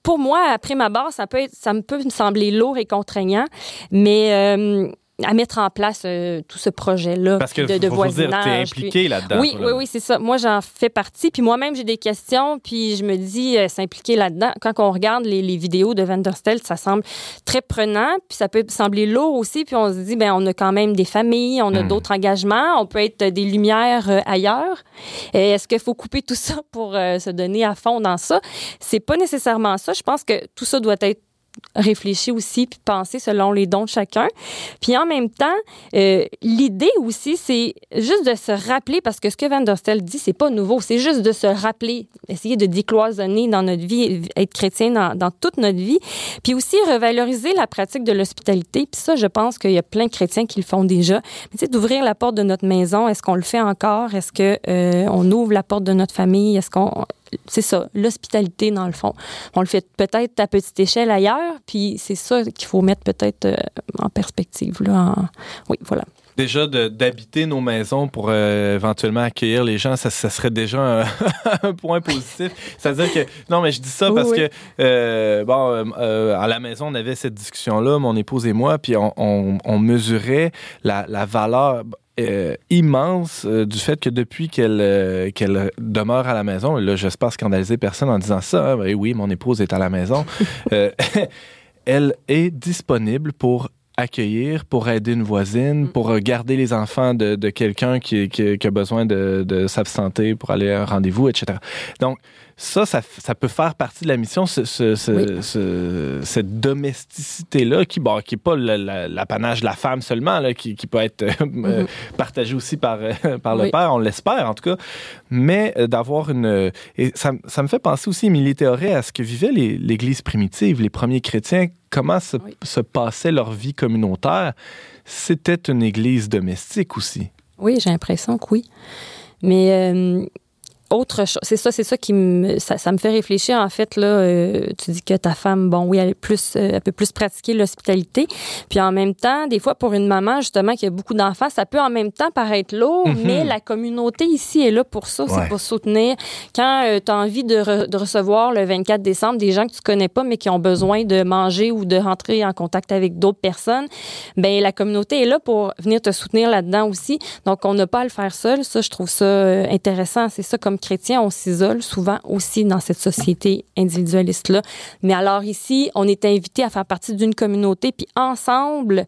pour moi, après ma barre, ça peut, être, ça me peut me sembler lourd et contraignant, mais euh, à mettre en place euh, tout ce projet-là Parce que de, de faut, faut dire, voisinage. puis- impliqué là-dedans. oui, oui, oui, c'est ça. Moi, j'en fais partie. Puis moi-même, j'ai des questions. Puis je me dis, euh, s'impliquer là-dedans. Quand on regarde les, les vidéos de Vanderstel, ça semble très prenant. Puis ça peut sembler lourd aussi. Puis on se dit, ben on a quand même des familles, on a Hmm. d'autres engagements. On peut être des lumières euh, ailleurs. Est-ce qu'il faut couper tout ça pour se donner à fond dans ça? C'est pas nécessairement ça. Je pense que tout ça doit être réfléchi aussi puis pensé selon les dons de chacun. Puis en même temps, euh, l'idée aussi, c'est juste de se rappeler, parce que ce que Van der Stel dit, c'est pas nouveau, c'est juste de se rappeler, essayer de décloisonner dans notre vie, être chrétien dans, dans toute notre vie, puis aussi revaloriser la pratique de l'hospitalité. Puis ça, je pense qu'il y a plein de chrétiens qui le font déjà. Mais tu sais, d'ouvrir la porte de notre maison, est-ce qu'on le fait encore? Est-ce que euh, on ouvre la porte de notre famille? Est-ce qu'on c'est ça, l'hospitalité dans le fond. On le fait peut-être à petite échelle ailleurs, puis c'est ça qu'il faut mettre peut-être euh, en perspective. Là, en- Oui, voilà. Déjà, d'habiter nos maisons pour euh, éventuellement accueillir les gens, ça, ça serait déjà un, [LAUGHS] un point positif. C'est-à-dire que, non, mais je dis ça parce oui. que, euh, bon, euh, à la maison, on avait cette discussion-là, mon épouse et moi, puis on, on- on mesurait la, la valeur euh, immense euh, du fait que depuis qu'elle euh, qu'elle demeure à la maison, là, j'espère scandaliser personne en disant ça, hein, ben oui, mon épouse est à la maison, [LAUGHS] [LAUGHS] elle est disponible pour accueillir, pour aider une voisine, pour euh, garder les enfants de, de quelqu'un qui, qui- qui a besoin de, de s'absenter pour aller à un rendez-vous, etc. Donc, ça, ça, peut faire partie de la mission, ce- ce- ce- Oui. ce- cette domesticité-là, qui n'est qui est pas l'apanage de la femme seulement, là, qui, qui peut être euh, euh, partagée aussi par, euh, [LAUGHS] par le Oui. père, on l'espère en tout cas, mais d'avoir une... Et ça, me fait penser aussi, Émilie Théoret, à ce que vivait l'Église primitive, les premiers chrétiens, comment se, Oui. se passait leur vie communautaire. C'était une Église domestique aussi. Oui, j'ai l'impression que oui. Mais euh, autre chose, c'est ça, c'est ça qui me, ça, ça me fait réfléchir en fait là. euh, tu dis que ta femme, bon, oui, elle est plus, euh, elle peut plus pratiquer l'hospitalité, puis en même temps, des fois pour une maman justement qui a beaucoup d'enfants, ça peut en même temps paraître lourd, Mhm. mais la communauté ici est là pour ça, Ouais. c'est pour soutenir. Quand tu as envie de, re- de recevoir le 24 décembre des gens que tu connais pas mais qui ont besoin de manger ou de rentrer en contact avec d'autres personnes, ben la communauté est là pour venir te soutenir là-dedans aussi. Donc on n'a pas à le faire seul. Ça, je trouve ça euh, intéressant. C'est ça comme chrétien, on s'isole souvent aussi dans cette société individualiste là. Mais alors ici, on est invité à faire partie d'une communauté, puis ensemble,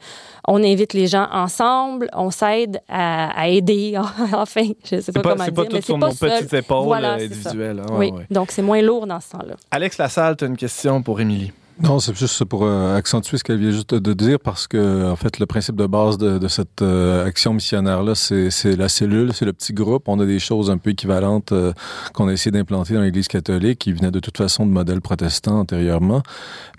on invite les gens ensemble, on s'aide à, à aider. [LAUGHS] enfin, je sais pas, pas, comment dire, pas mais tout sur pas nos seul. petites épaules Voilà, euh, individuelles. hein, oui, ouais. donc c'est moins lourd dans ce temps-là. Alex Lassalle, tu as une question pour Émilie. Non, c'est juste pour euh, accentuer ce qu'elle vient juste de dire, parce que en fait, le principe de base de, cette euh, action missionnaire-là, c'est la cellule, c'est le petit groupe. On a des choses un peu équivalentes euh, qu'on a essayé d'implanter dans l'Église catholique, qui venaient de toute façon de modèles protestants antérieurement.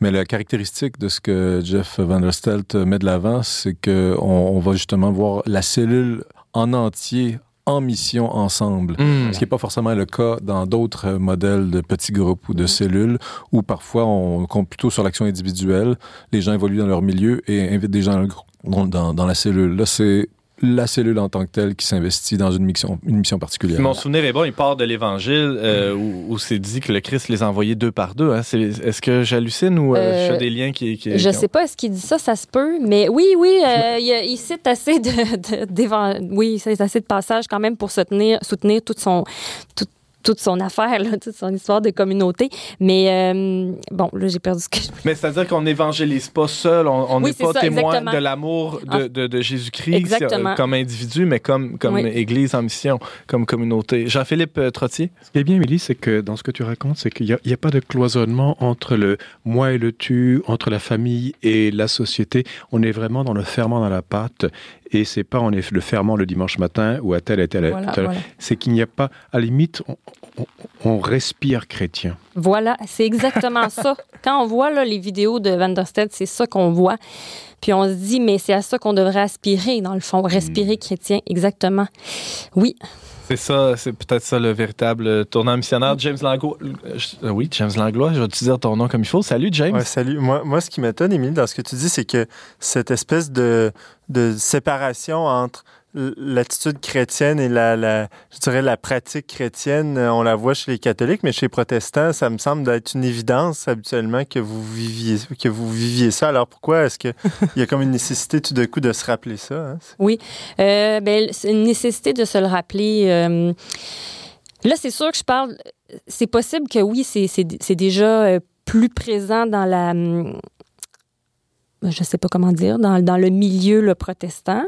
Mais la caractéristique de ce que Jeff Van der Stelt met de l'avant, c'est que on, on va justement voir la cellule en entier en mission ensemble. Hmm. Ce qui n'est pas forcément le cas dans d'autres modèles de petits groupes ou de cellules, où parfois on compte plutôt sur l'action individuelle. Les gens évoluent dans leur milieu et invitent des gens dans- dans la cellule. Là, c'est la cellule en tant que telle qui s'investit dans une mission, une mission particulière. Mon souvenir est bon, il part de l'Évangile euh, Mm. où, où c'est dit que le Christ les a envoyés deux par deux. hein. C'est- Est-ce que j'hallucine ou euh, Euh, je fais des liens qui... qui Je qui- sais pas, est-ce qu'il dit ça, ça se peut, mais oui, oui, euh, il, cite assez de, de- oui, il cite assez de passages quand même pour soutenir, soutenir toute son, toute son affaire, là, toute son histoire de communauté. Mais euh, bon, là, j'ai perdu ce que je voulais. Mais c'est-à-dire qu'on n'évangélise pas seul, on Oui, n'est pas ça, témoin exactement. de l'amour de, En- de, de Jésus-Christ euh, comme individu, mais comme, comme Oui. Église en mission, comme communauté. Jean-Philippe euh, Trottier? Ce qui est bien, Émilie, c'est que dans ce que tu racontes, c'est qu'il n'y a, a pas de cloisonnement entre le moi et le tu, entre la famille et la société. On est vraiment dans le ferment dans la pâte. Et c'est pas on est le ferment le dimanche matin ou à tel et tel. Voilà, tel- voilà. C'est qu'il n'y a pas, à la limite, on, on- on respire chrétien. Voilà, c'est exactement ça. [LAUGHS] Quand on voit là, les vidéos de Van der Sted, c'est ça qu'on voit. Puis on se dit, mais c'est à ça qu'on devrait aspirer, dans le fond, respirer chrétien, exactement. Oui, C'est ça, c'est peut-être ça le véritable tournant missionnaire. James Langlois. euh, euh, oui, James Langlois, je vais te dire ton nom comme il faut. Salut, James. Ouais, salut. Moi, moi, ce qui m'étonne, Émilie, dans ce que tu dis, c'est que cette espèce de, de séparation entre l'attitude chrétienne et la, la, je dirais, la pratique chrétienne, euh, on la voit chez les catholiques, mais chez les protestants, ça me semble d'être une évidence habituellement que vous viviez, que vous viviez ça. Alors pourquoi est-ce qu'il [LAUGHS] y a comme une nécessité tout d'un coup de se rappeler ça? hein? Euh, ben, c'est une nécessité de se le rappeler. euh, là, c'est sûr que je parle. C'est possible que oui, c'est, déjà plus présent dans la. Je sais pas comment dire, dans, dans le milieu le protestant.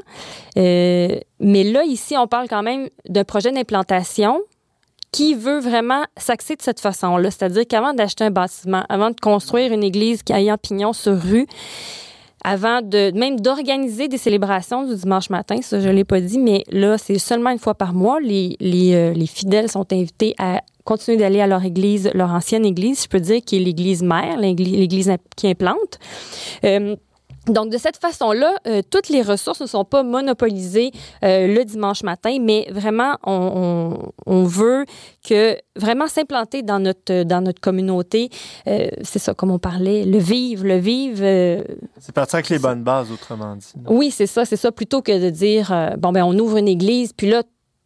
Euh, mais là, ici, on parle quand même d'un projet d'implantation qui veut vraiment s'axer de cette façon-là. C'est-à-dire qu'avant d'acheter un bâtiment, avant de construire une église qui aille en pignon sur rue, avant de même d'organiser des célébrations du dimanche matin, ça je l'ai pas dit, mais là c'est seulement une fois par mois. Les, les, euh, les fidèles sont invités à continuer d'aller à leur église, leur ancienne église, je peux dire, qui est l'église mère, l'église qui implante. Euh, donc, de cette façon-là, euh, toutes les ressources ne sont pas monopolisées euh, le dimanche matin, mais vraiment, on, on, on veut que vraiment s'implanter dans notre, dans notre communauté. Euh, c'est ça, comme on parlait, le vivre, le vivre. euh, C'est partir avec les bonnes bases, autrement dit. oui, c'est ça, c'est ça. Plutôt que de dire, euh, bon, ben, on ouvre une église, puis là,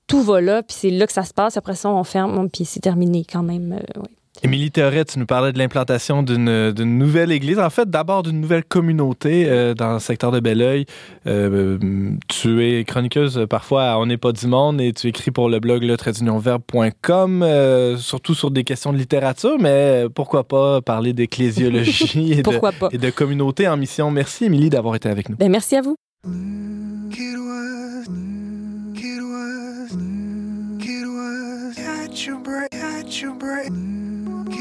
tout va là, puis c'est là que ça se passe. Après ça, on ferme, puis c'est terminé quand même. euh. Émilie Théoret, tu nous parlais de l'implantation d'une nouvelle église. En fait, d'abord d'une nouvelle communauté euh, dans le secteur de Belleuil. Euh, tu es chroniqueuse euh, parfois à On n'est pas du monde et tu écris pour le blog le euh, surtout sur des questions de littérature, mais euh, pourquoi pas parler d'ecclésiologie [LAUGHS] et, de, et de communauté en mission. Merci, Émilie, d'avoir été avec nous. Ben, merci à vous. Your breath,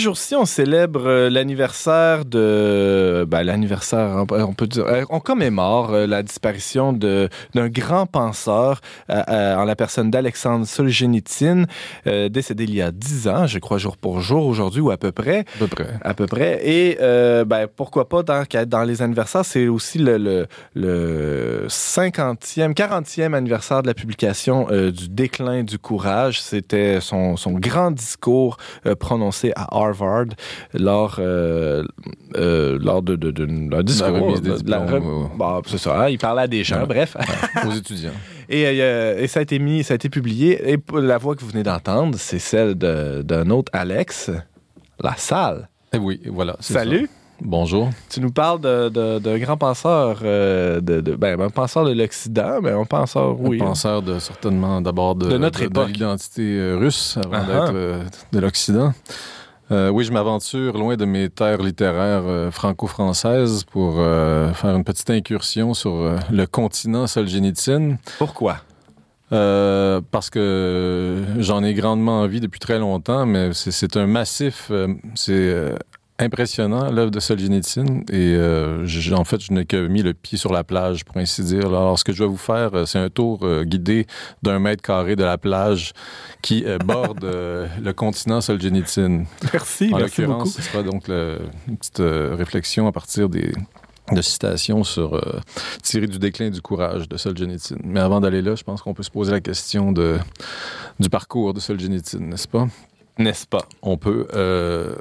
jours-ci, on célèbre euh, l'anniversaire de... Ben, l'anniversaire, on peut- dire... euh, On commémore euh, la disparition d'un grand penseur en la personne d'Alexandre Solzhenitsyn, euh, décédé il y a 10 ans, je crois jour pour jour aujourd'hui, ou à peu près. À peu près. À peu près. Et euh, ben, pourquoi pas, dans, dans les anniversaires, c'est aussi le, le, le 50e, 40e anniversaire de la publication euh, du déclin du courage. C'était son, son grand discours prononcé à Harvard lors, euh, euh, lors de, de, de- d'un discours. remise des de la diplômes, re- ouais. Bon, c'est ça, hein, il parlait à des gens, Ouais. bref. [LAUGHS] Aux étudiants. Et, euh, et ça a été mis, ça a été publié. Et la voix que vous venez d'entendre, c'est celle de- d'un autre Alex, La Salle. Eh oui, voilà. Salut. ça. Bonjour. Tu nous parles de- de- d'un grand penseur, euh, de, de- ben, un penseur de l'Occident, mais un penseur, oui. Un penseur de, certainement d'abord de, De notre époque. l'identité russe avant Ah-ha. d'être euh, de l'Occident. Euh, oui, je m'aventure loin de mes terres littéraires euh, franco-françaises pour euh, faire une petite incursion sur le continent Solzhenitsyn. Pourquoi? Parce que j'en ai grandement envie depuis très longtemps, mais c'est- un massif, c'est impressionnant l'œuvre de Solzhenitsyn et euh, en fait je n'ai que mis le pied sur la plage pour ainsi dire. Alors ce que je vais vous faire, euh, c'est un tour euh, guidé d'un mètre carré de la plage qui euh, borde euh, [LAUGHS] le continent Solzhenitsyn. Merci, En merci beaucoup. l'occurrence, ce sera donc le- une petite euh, réflexion à partir des de citations sur euh, tirées du déclin du courage de Solzhenitsyn. Mais avant d'aller là, je pense qu'on peut se poser la question de, du parcours de Solzhenitsyn, n'est-ce pas? N'est-ce pas? On peut euh,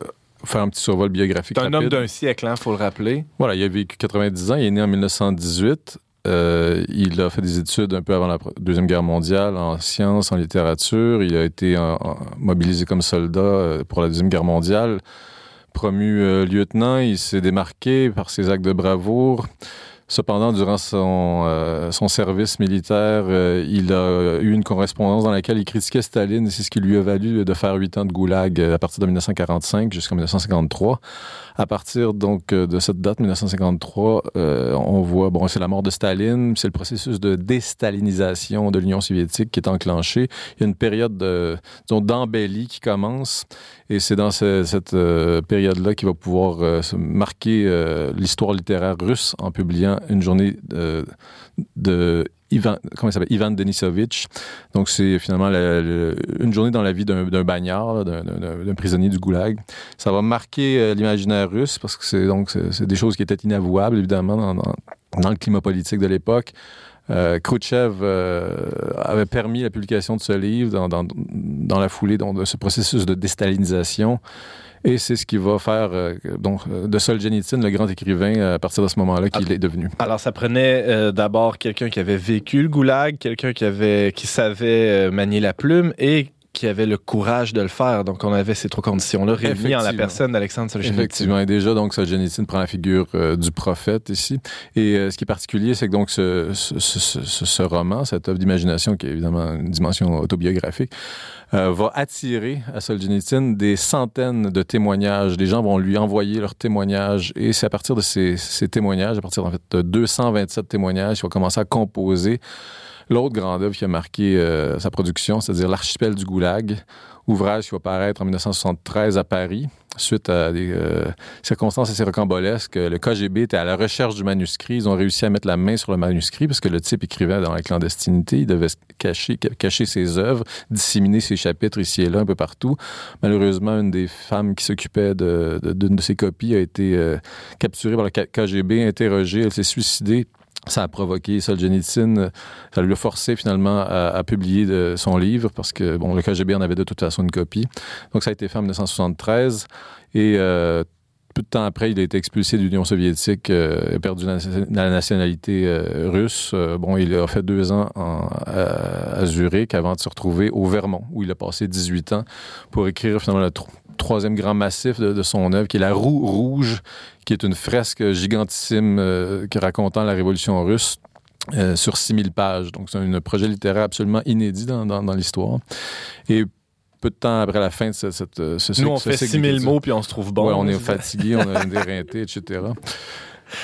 faire un petit survol biographique C'est un homme d'un siècle, il faut le rappeler. Voilà, il a vécu 90 ans, il est né en 1918. Euh, il a fait des études un peu avant la Deuxième Guerre mondiale en sciences, en littérature. Il a été en- en- mobilisé comme soldat euh, pour la Deuxième Guerre mondiale. Promu euh, lieutenant, il s'est démarqué par ses actes de bravoure. Cependant, durant son, euh, service militaire, euh, il a eu une correspondance dans laquelle il critiquait Staline et c'est ce qui lui a valu de faire huit ans de goulag euh, à partir de 1945 jusqu'en 1953. À partir donc de cette date, 1953, euh, on voit, bon, c'est la mort de Staline, c'est le processus de déstalinisation de l'Union soviétique qui est enclenché. Il y a une période d'embellie qui commence et c'est dans ce- cette période-là qu'il va pouvoir marquer l'histoire littéraire russe en publiant une journée de, de Ivan, comment il s'appelle? Ivan Denisovitch. Donc, c'est finalement une journée dans la vie d'un bagnard, d'un- prisonnier du goulag. Ça va marquer euh, l'imaginaire russe parce que c'est donc c'est des choses qui étaient inavouables, évidemment, dans, le climat politique de l'époque. Euh, Khrouchtchev euh, avait permis la publication de ce livre dans, dans, la foulée de ce processus de déstalinisation. Et c'est ce qui va faire euh, donc, euh, de Solzhenitsyn le grand écrivain euh, à partir de ce moment-là qu'il est devenu. Alors, ça prenait euh, d'abord quelqu'un qui avait vécu le goulag, quelqu'un qui avait, qui savait euh, manier la plume et qui avait le courage de le faire. Donc, on avait ces trois conditions-là réunies en la personne d'Alexandre Solzhenitsyn. Effectivement, et déjà, donc, Solzhenitsyn prend la figure euh, du prophète ici. Et euh, ce qui est particulier, c'est que donc ce, ce, ce- ce- ce roman, cette œuvre d'imagination, qui est évidemment une dimension autobiographique, euh, va attirer à Solzhenitsyn des centaines de témoignages. Les gens vont lui envoyer leurs témoignages, et c'est à partir de ces, ces témoignages, à partir en fait, de 227 témoignages, qu'il va commencer à composer l'autre grande œuvre qui a marqué euh, sa production, c'est-à-dire L'archipel du Goulag, ouvrage qui va paraître en 1973 à Paris, suite à des euh, circonstances assez rocambolesques. Le KGB était à la recherche du manuscrit. Ils ont réussi à mettre la main sur le manuscrit parce que le type écrivait dans la clandestinité. Il devait cacher, ca- cacher ses œuvres, disséminer ses chapitres ici et là, un peu partout. Malheureusement, une des femmes qui s'occupait d'une de, ses copies a été euh, capturée par le KGB, interrogée. Elle s'est suicidée. Ça a provoqué Solzhenitsyn, euh, ça lui a forcé finalement à, publier son livre parce que bon, le KGB en avait de toute façon une copie. Donc ça a été fait en 1973 et euh, peu de temps après, il a été expulsé de l'Union soviétique, euh, a perdu la, nationalité euh, russe. Bon, il a fait deux ans à, Zurich avant de se retrouver au Vermont, où il a passé 18 ans pour écrire finalement le troisième grand massif de, de son œuvre, qui est La Roue Rouge, qui est une fresque gigantissime euh, racontant la révolution russe. euh, sur 6000 pages. Donc, c'est un projet littéraire absolument inédit dans, dans- dans l'histoire. Et peu de temps après la fin de ce, cette, euh, ce Nous, on ce fait cycle 6000 d'écriture- mots puis on se trouve bon. Ouais, on est fatigué, on a déreinté, etc.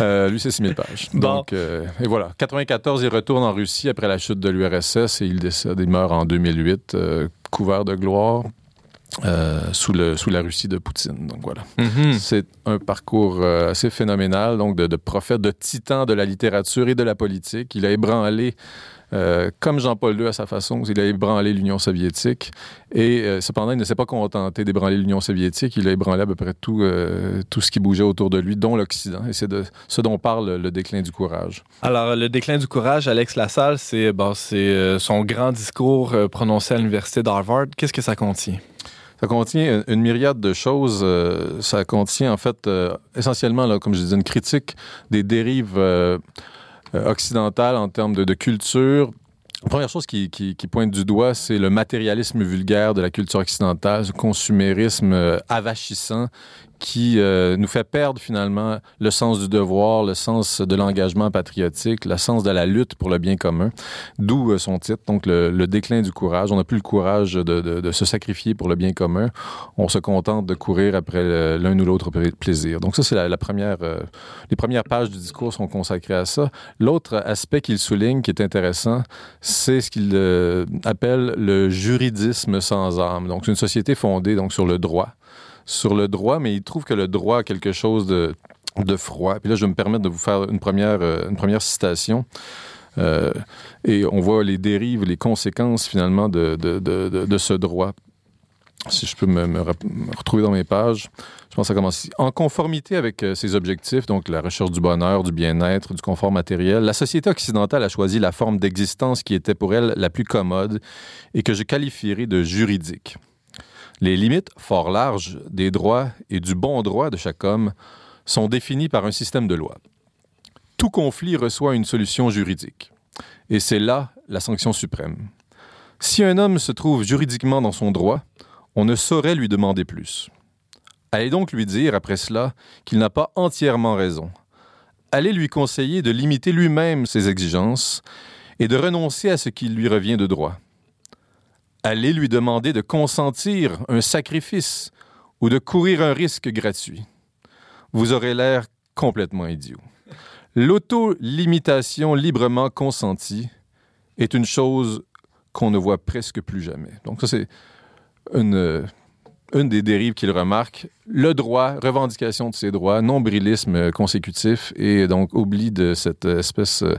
Euh, lui, c'est 6000 pages. Bon. Donc, euh, et voilà. 94, il retourne en Russie après la chute de l'URSS et il décède. Il meurt en 2008, euh, couvert de gloire. Euh, sous, le, sous la Russie de Poutine. Donc voilà. Mhm. C'est un parcours euh, assez phénoménal, donc de, de prophète, de titan de la littérature et de la politique. Il a ébranlé, euh, comme Jean-Paul II à sa façon, il a ébranlé l'Union soviétique. Et euh, cependant, il ne s'est pas contenté d'ébranler l'Union soviétique. Il a ébranlé à peu près tout, euh, tout ce qui bougeait autour de lui, dont l'Occident. Et c'est de ce dont parle le déclin du courage. Alors, le déclin du courage, Alex Lassalle, c'est bon, son grand discours prononcé à l'université d'Harvard. Qu'est-ce que ça contient? Ça contient une, myriade de choses. Ça contient en fait essentiellement, là, comme je disais, une critique des dérives euh, occidentales en termes de, culture. La première chose qui pointe du doigt, c'est le matérialisme vulgaire de la culture occidentale, ce consumérisme euh, avachissant qui euh, nous fait perdre finalement le sens du devoir, le sens de l'engagement patriotique, le sens de la lutte pour le bien commun. D'où euh, son titre, donc le, déclin du courage. On n'a plus le courage de, se sacrifier pour le bien commun. On se contente de courir après l'un ou l'autre pla- plaisir. Donc ça, c'est la, première. euh, les premières pages du discours sont consacrées à ça. L'autre aspect qu'il souligne, qui est intéressant, c'est ce qu'il appelle le juridisme sans âme. Donc une société fondée donc sur le droit, sur le droit, mais il trouve que le droit a quelque chose de de froid. Puis là, je vais me permettre de vous faire une première, euh, une première citation. Euh, et on voit les dérives, les conséquences finalement de, de, de, ce droit. Si je peux me, retrouver dans mes pages, je pense que ça. En conformité avec euh, ses objectifs, donc la recherche du bonheur, du bien-être, du confort matériel, la société occidentale a choisi la forme d'existence qui était pour elle la plus commode et que je qualifierais de juridique. Les limites fort larges des droits et du bon droit de chaque homme sont définies par un système de loi. Tout conflit reçoit une solution juridique. Et c'est là la sanction suprême. Si un homme se trouve juridiquement dans son droit, on ne saurait lui demander plus. Allez donc lui dire, après cela, qu'il n'a pas entièrement raison. Allez lui conseiller de limiter lui-même ses exigences et de renoncer à ce qui lui revient de droit. Allez lui demander de consentir un sacrifice ou de courir un risque gratuit. Vous aurez l'air complètement idiot. L'auto-limitation librement consentie est une chose qu'on ne voit presque plus jamais. Donc ça, c'est une, euh, une des dérives qu'il remarque. Le droit, revendication de ses droits, nombrilisme euh, consécutif et donc oubli de cette espèce euh,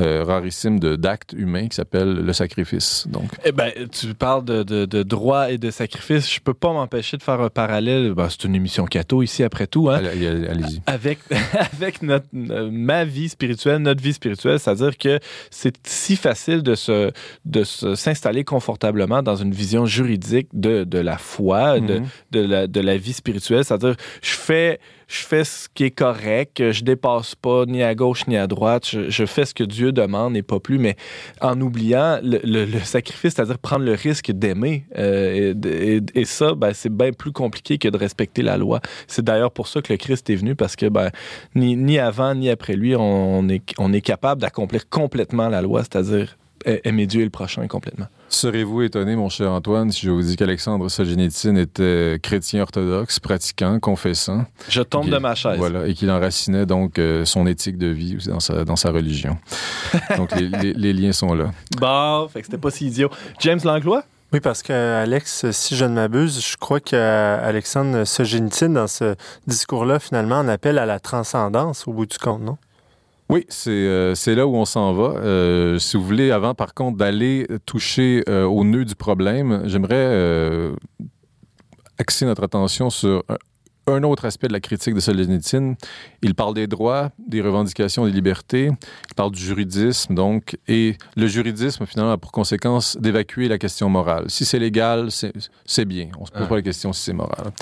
euh, rarissime de- d'acte humain qui s'appelle le sacrifice. Donc, Eh ben, tu parles de, de, de droit et de sacrifice. Je peux pas m'empêcher de faire un parallèle. Ben, c'est une émission catho ici, après tout. Hein? allez- allez- allez-y. avec, [LAUGHS] avec notre, euh, ma vie spirituelle, notre vie spirituelle, c'est-à-dire que c'est si facile de se de se- s'installer confortablement dans une vision juridique de, de la foi, de, Mhm. de, la, de la vie spirituelle, c'est-à-dire je fais je fais ce qui est correct, je dépasse pas ni à gauche ni à droite, je, fais ce que Dieu demande et pas plus, mais en oubliant le, sacrifice, c'est-à-dire prendre le risque d'aimer. euh, et, ça, ben, c'est bien plus compliqué que de respecter la loi. C'est d'ailleurs pour ça que le Christ est venu, parce que ben, ni, avant ni après lui, on est, on est capable d'accomplir complètement la loi, c'est-à-dire aimer Dieu et le prochain complètement. Serez-vous étonné, mon cher Antoine, si je vous dis qu'Alexandre Solzhenitsyn était chrétien orthodoxe, pratiquant, confessant, Je tombe de ma chaise. voilà, et qu'il enracinait donc euh, son éthique de vie dans sa, dans sa religion. [LAUGHS] donc les, les- les liens sont là. Bon, fait que c'était pas si idiot. James Langlois? Oui, parce que Alex, si je ne m'abuse, je crois qu'Alexandre Solzhenitsyn, dans ce discours-là, finalement, en appelle à la transcendance au bout du compte, non? Oui, c'est euh, c'est là où on s'en va. Euh, si vous voulez, avant par contre d'aller toucher euh, au nœud du problème, j'aimerais axer notre attention sur un, autre aspect de la critique de Solzhenitsyn. Il parle des droits, des revendications, des libertés. Il parle du juridisme, donc, et le juridisme finalement a pour conséquence d'évacuer la question morale. Si c'est légal, c'est bien. On se pose Ah. pas la question si c'est moral.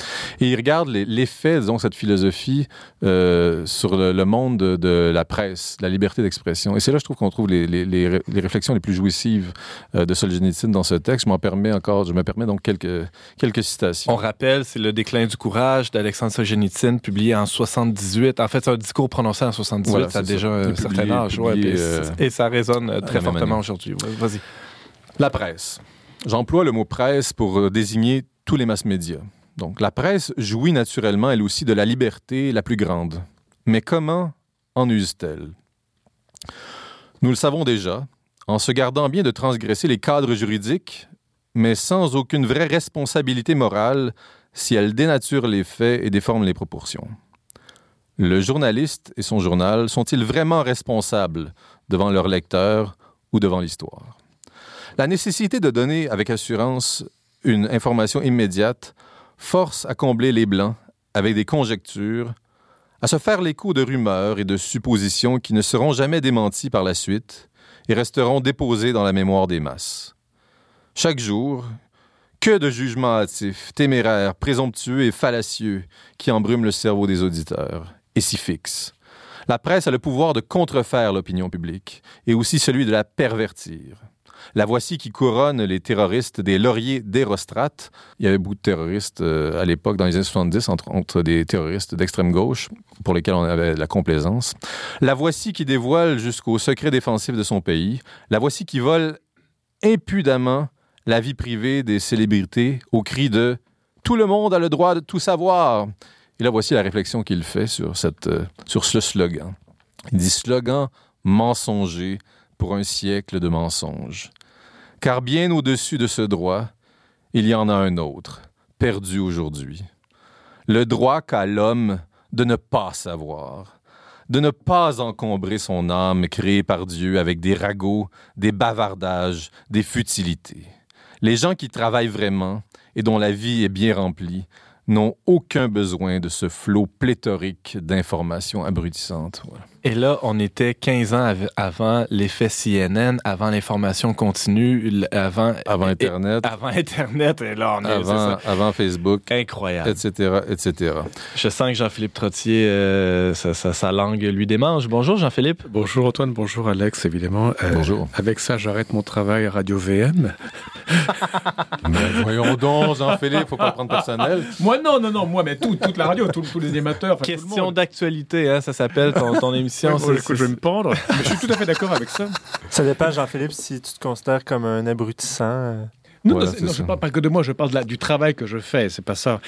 Et il regarde l'effet, disons, de cette philosophie euh, sur le, le monde de, de la presse, de la liberté d'expression. Et c'est là, je trouve, qu'on trouve les, les- les ré- les réflexions les plus jouissives euh, de Solzhenitsyn dans ce texte. Je m'en permets encore, je me permets donc quelques, quelques citations. On rappelle, c'est Le déclin du courage d'Alexandre Solzhenitsyn, publié en 78. En fait, c'est un discours prononcé en 78. Voilà, ça a c'est déjà ça. un certain publié- âge. ouais, publié, puis euh, et ça résonne très fortement aujourd'hui. Ouais, Vas-y. La presse. J'emploie le mot presse pour euh, désigner tous les masses médias. Donc, la presse jouit naturellement, elle aussi, de la liberté la plus grande. Mais comment en use-t-elle? Nous le savons déjà, en se gardant bien de transgresser les cadres juridiques mais sans aucune vraie responsabilité morale si elle dénature les faits et déforme les proportions. Le journaliste et son journal sont-ils vraiment responsables devant leurs lecteurs ou devant l'histoire? La nécessité de donner avec assurance une information immédiate force à combler les blancs avec des conjectures, à se faire l'écho de rumeurs et de suppositions qui ne seront jamais démenties par la suite et resteront déposées dans la mémoire des masses. Chaque jour, que de jugements hâtifs, téméraires, présomptueux et fallacieux qui embrument le cerveau des auditeurs et s'y fixent. La presse a le pouvoir de contrefaire l'opinion publique et aussi celui de la pervertir. La voici qui couronne les terroristes des lauriers d'Hérostrate. Il y avait beaucoup de terroristes euh, à l'époque, dans les années 70, entre, entre des terroristes d'extrême gauche, pour lesquels on avait de la complaisance. La voici qui dévoile jusqu'au secret défensif de son pays. La voici qui vole impudemment la vie privée des célébrités au cri de Tout le monde a le droit de tout savoir. Et là, voici la réflexion qu'il fait sur, cette, euh, sur ce slogan. Il dit slogan mensonger pour un siècle de mensonges. Car bien au-dessus de ce droit, il y en a un autre, perdu aujourd'hui. Le droit qu'a l'homme de ne pas savoir, de ne pas encombrer son âme créée par Dieu avec des ragots, des bavardages, des futilités. Les gens qui travaillent vraiment et dont la vie est bien remplie n'ont aucun besoin de ce flot pléthorique d'informations abrutissantes. Et là, on était 15 ans av- avant l'effet CNN, avant l'information continue, avant, Avant et- Internet, [LAUGHS] avant Internet. Et là, on est, avant, ça. avant Facebook, Incroyable. etc., etc. Je sens que Jean-Philippe Trottier, euh, sa, sa- sa langue lui démange. Bonjour, Jean-Philippe. Bonjour Antoine, bonjour Alex, évidemment. Euh, Bonjour. Avec ça, j'arrête mon travail à Radio VM. [LAUGHS] Mais voyons donc, Jean-Philippe, faut pas prendre personnel. Moi, non, non, non, moi, mais tout, toute la radio, tous les animateurs. Question d'actualité, hein, ça s'appelle ton, ton émission. Ouais, bon, c'est- écoute, je vais me pendre. [LAUGHS] Mais je suis tout à fait d'accord avec ça. Ça dépend, Jean-Philippe, si tu te considères comme un abrutissant. Non, Voilà, non, non, je parle pas que de moi, je parle de la- du travail que je fais, c'est pas ça.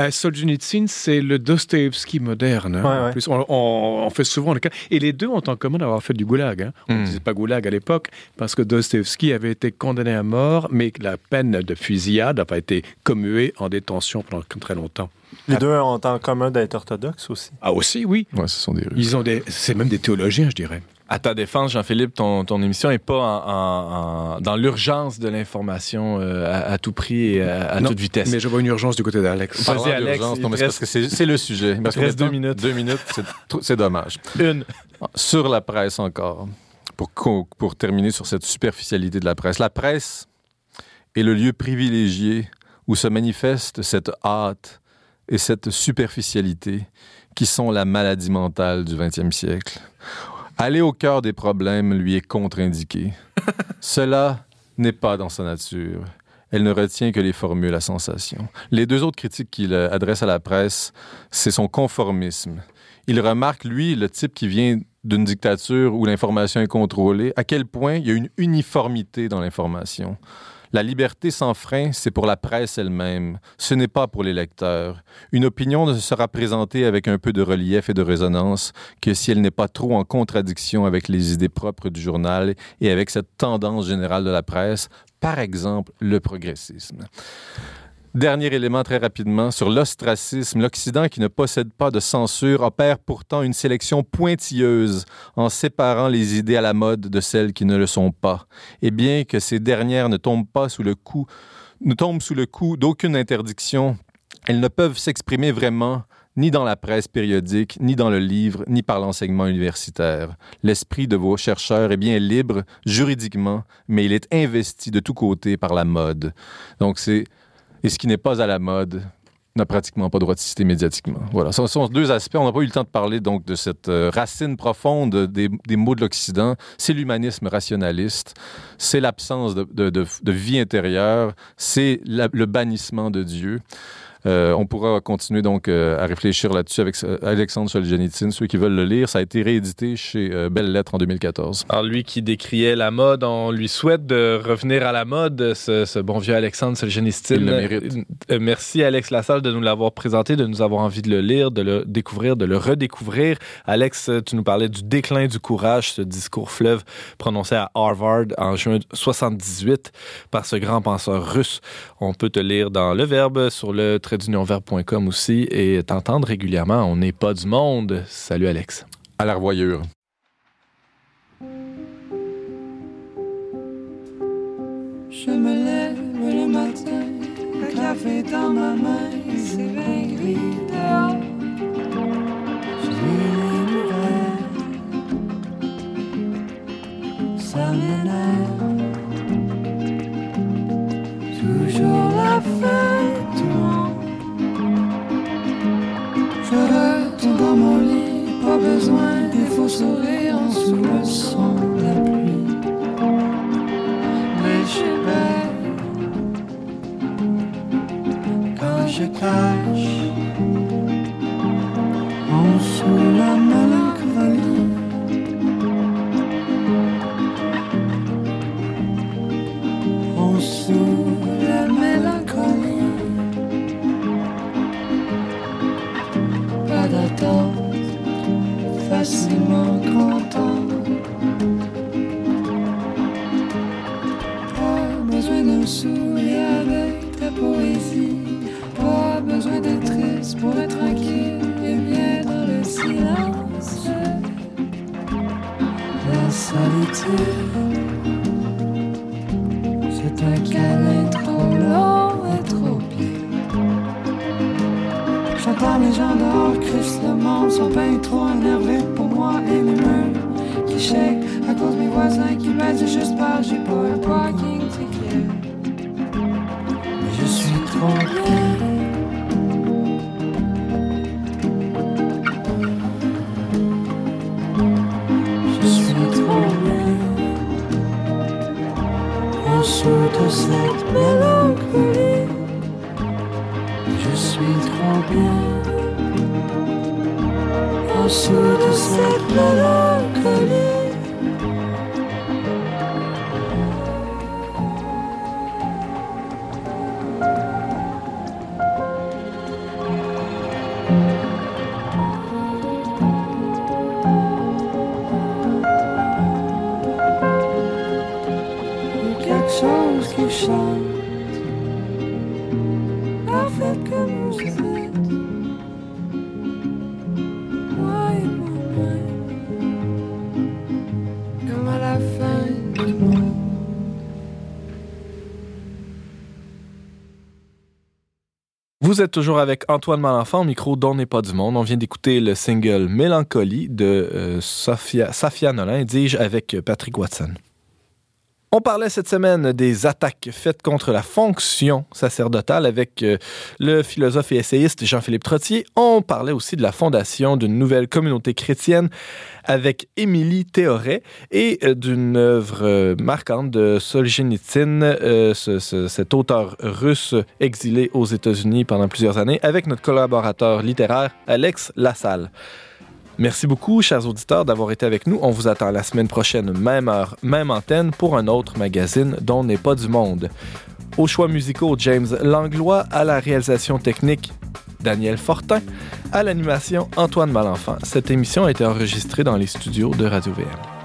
Euh, Solzhenitsyn, c'est le Dostoevsky moderne. hein. Ouais, En ouais. plus, on, on- on fait souvent le cas. Et les deux ont en commun d'avoir fait du goulag. hein. On ne Hmm. disait pas goulag à l'époque, parce que Dostoevsky avait été condamné à mort, mais la peine de fusillade n'a pas été commuée en détention pendant très longtemps. Les deux ont en commun d'être orthodoxes aussi. Ah aussi, oui. Ouais, ce sont des Russes. Ils ont des, c'est même des théologiens, je dirais. À ta défense, Jean-Philippe, ton, ton émission n'est pas en- en- en- dans l'urgence de l'information euh, à, à tout prix et à, à Non, toute vitesse. Mais je vois une urgence du côté d'Alex. Vas-y, Alex, c'est parce que c'est c'est le sujet. Il reste deux minutes. Deux minutes, c'est dommage. Une. Sur la presse encore, pour, pour terminer sur cette superficialité de la presse. La presse est le lieu privilégié où se manifeste cette hâte et cette superficialité qui sont la maladie mentale du 20e siècle. Aller au cœur des problèmes lui est contre-indiqué. [LAUGHS] Cela n'est pas dans sa nature. Elle ne retient que les formules à sensation. Les deux autres critiques qu'il euh, adresse à la presse, c'est son conformisme. Il remarque, lui, le type qui vient d'une dictature où l'information est contrôlée, à quel point il y a une uniformité dans l'information. La liberté sans frein, c'est pour la presse elle-même, ce n'est pas pour les lecteurs. Une opinion ne sera présentée avec un peu de relief et de résonance que si elle n'est pas trop en contradiction avec les idées propres du journal et avec cette tendance générale de la presse, par exemple le progressisme. Dernier élément très rapidement sur l'ostracisme. L'Occident qui ne possède pas de censure opère pourtant une sélection pointilleuse en séparant les idées à la mode de celles qui ne le sont pas. Et bien que ces dernières ne tombent pas sous le coup, ne tombent sous le coup d'aucune interdiction, elles ne peuvent s'exprimer vraiment ni dans la presse périodique, ni dans le livre, ni par l'enseignement universitaire. L'esprit de vos chercheurs est bien libre juridiquement, mais il est investi de tous côtés par la mode. Donc c'est et ce qui n'est pas à la mode n'a pratiquement pas droit de citer médiatiquement. Voilà, ce sont deux aspects. On n'a pas eu le temps de parler donc de cette euh, racine profonde des, des mots de l'Occident. C'est l'humanisme rationaliste, c'est l'absence de, vie intérieure, c'est le bannissement de Dieu. Euh, on pourra continuer donc euh, à réfléchir là-dessus avec euh, Alexandre Solzhenitsyn. Ceux qui veulent le lire, ça a été réédité chez euh, Belles Lettres en 2014. Alors lui qui décriait la mode, on lui souhaite de revenir à la mode, ce, ce bon vieux Alexandre Solzhenitsyn. Il le mérite. Merci Alex Lassalle de nous l'avoir présenté, de nous avoir envie de le lire, de le découvrir, de le redécouvrir. Alex, tu nous parlais du déclin du courage, ce discours fleuve prononcé à Harvard en juin 78 par ce grand penseur russe. On peut te lire dans Le Verbe sur le trait d'unionverbe.com aussi et t'entendre régulièrement. On n'est pas du monde. Salut Alex. À la revoyure. Je me lève le matin, un café dans ma main, c'est bien gris dehors. Je les ça m'énerve. Toujours la fin mon lit, pas besoin des faux sourires vous êtes. Toujours avec Antoine Malenfant au micro d'On n'est pas du monde. On vient d'écouter le single Mélancolie de euh, Safia Nolin, dis-je, avec Patrick Watson. On parlait cette semaine des attaques faites contre la fonction sacerdotale avec euh, le philosophe et essayiste Jean-Philippe Trottier. On parlait aussi de la fondation d'une nouvelle communauté chrétienne avec Émilie Théoret et euh, d'une œuvre euh, marquante de Solzhenitsyn, ce- ce- cet auteur russe exilé aux États-Unis pendant plusieurs années, avec notre collaborateur littéraire Alex Lassalle. Merci beaucoup, chers auditeurs, d'avoir été avec nous. On vous attend la semaine prochaine, même heure, même antenne, pour un autre magazine dont n'est pas du monde. Aux choix musicaux, James Langlois, à la réalisation technique, Daniel Fortin, à l'animation, Antoine Malenfant. Cette émission a été enregistrée dans les studios de Radio-VM.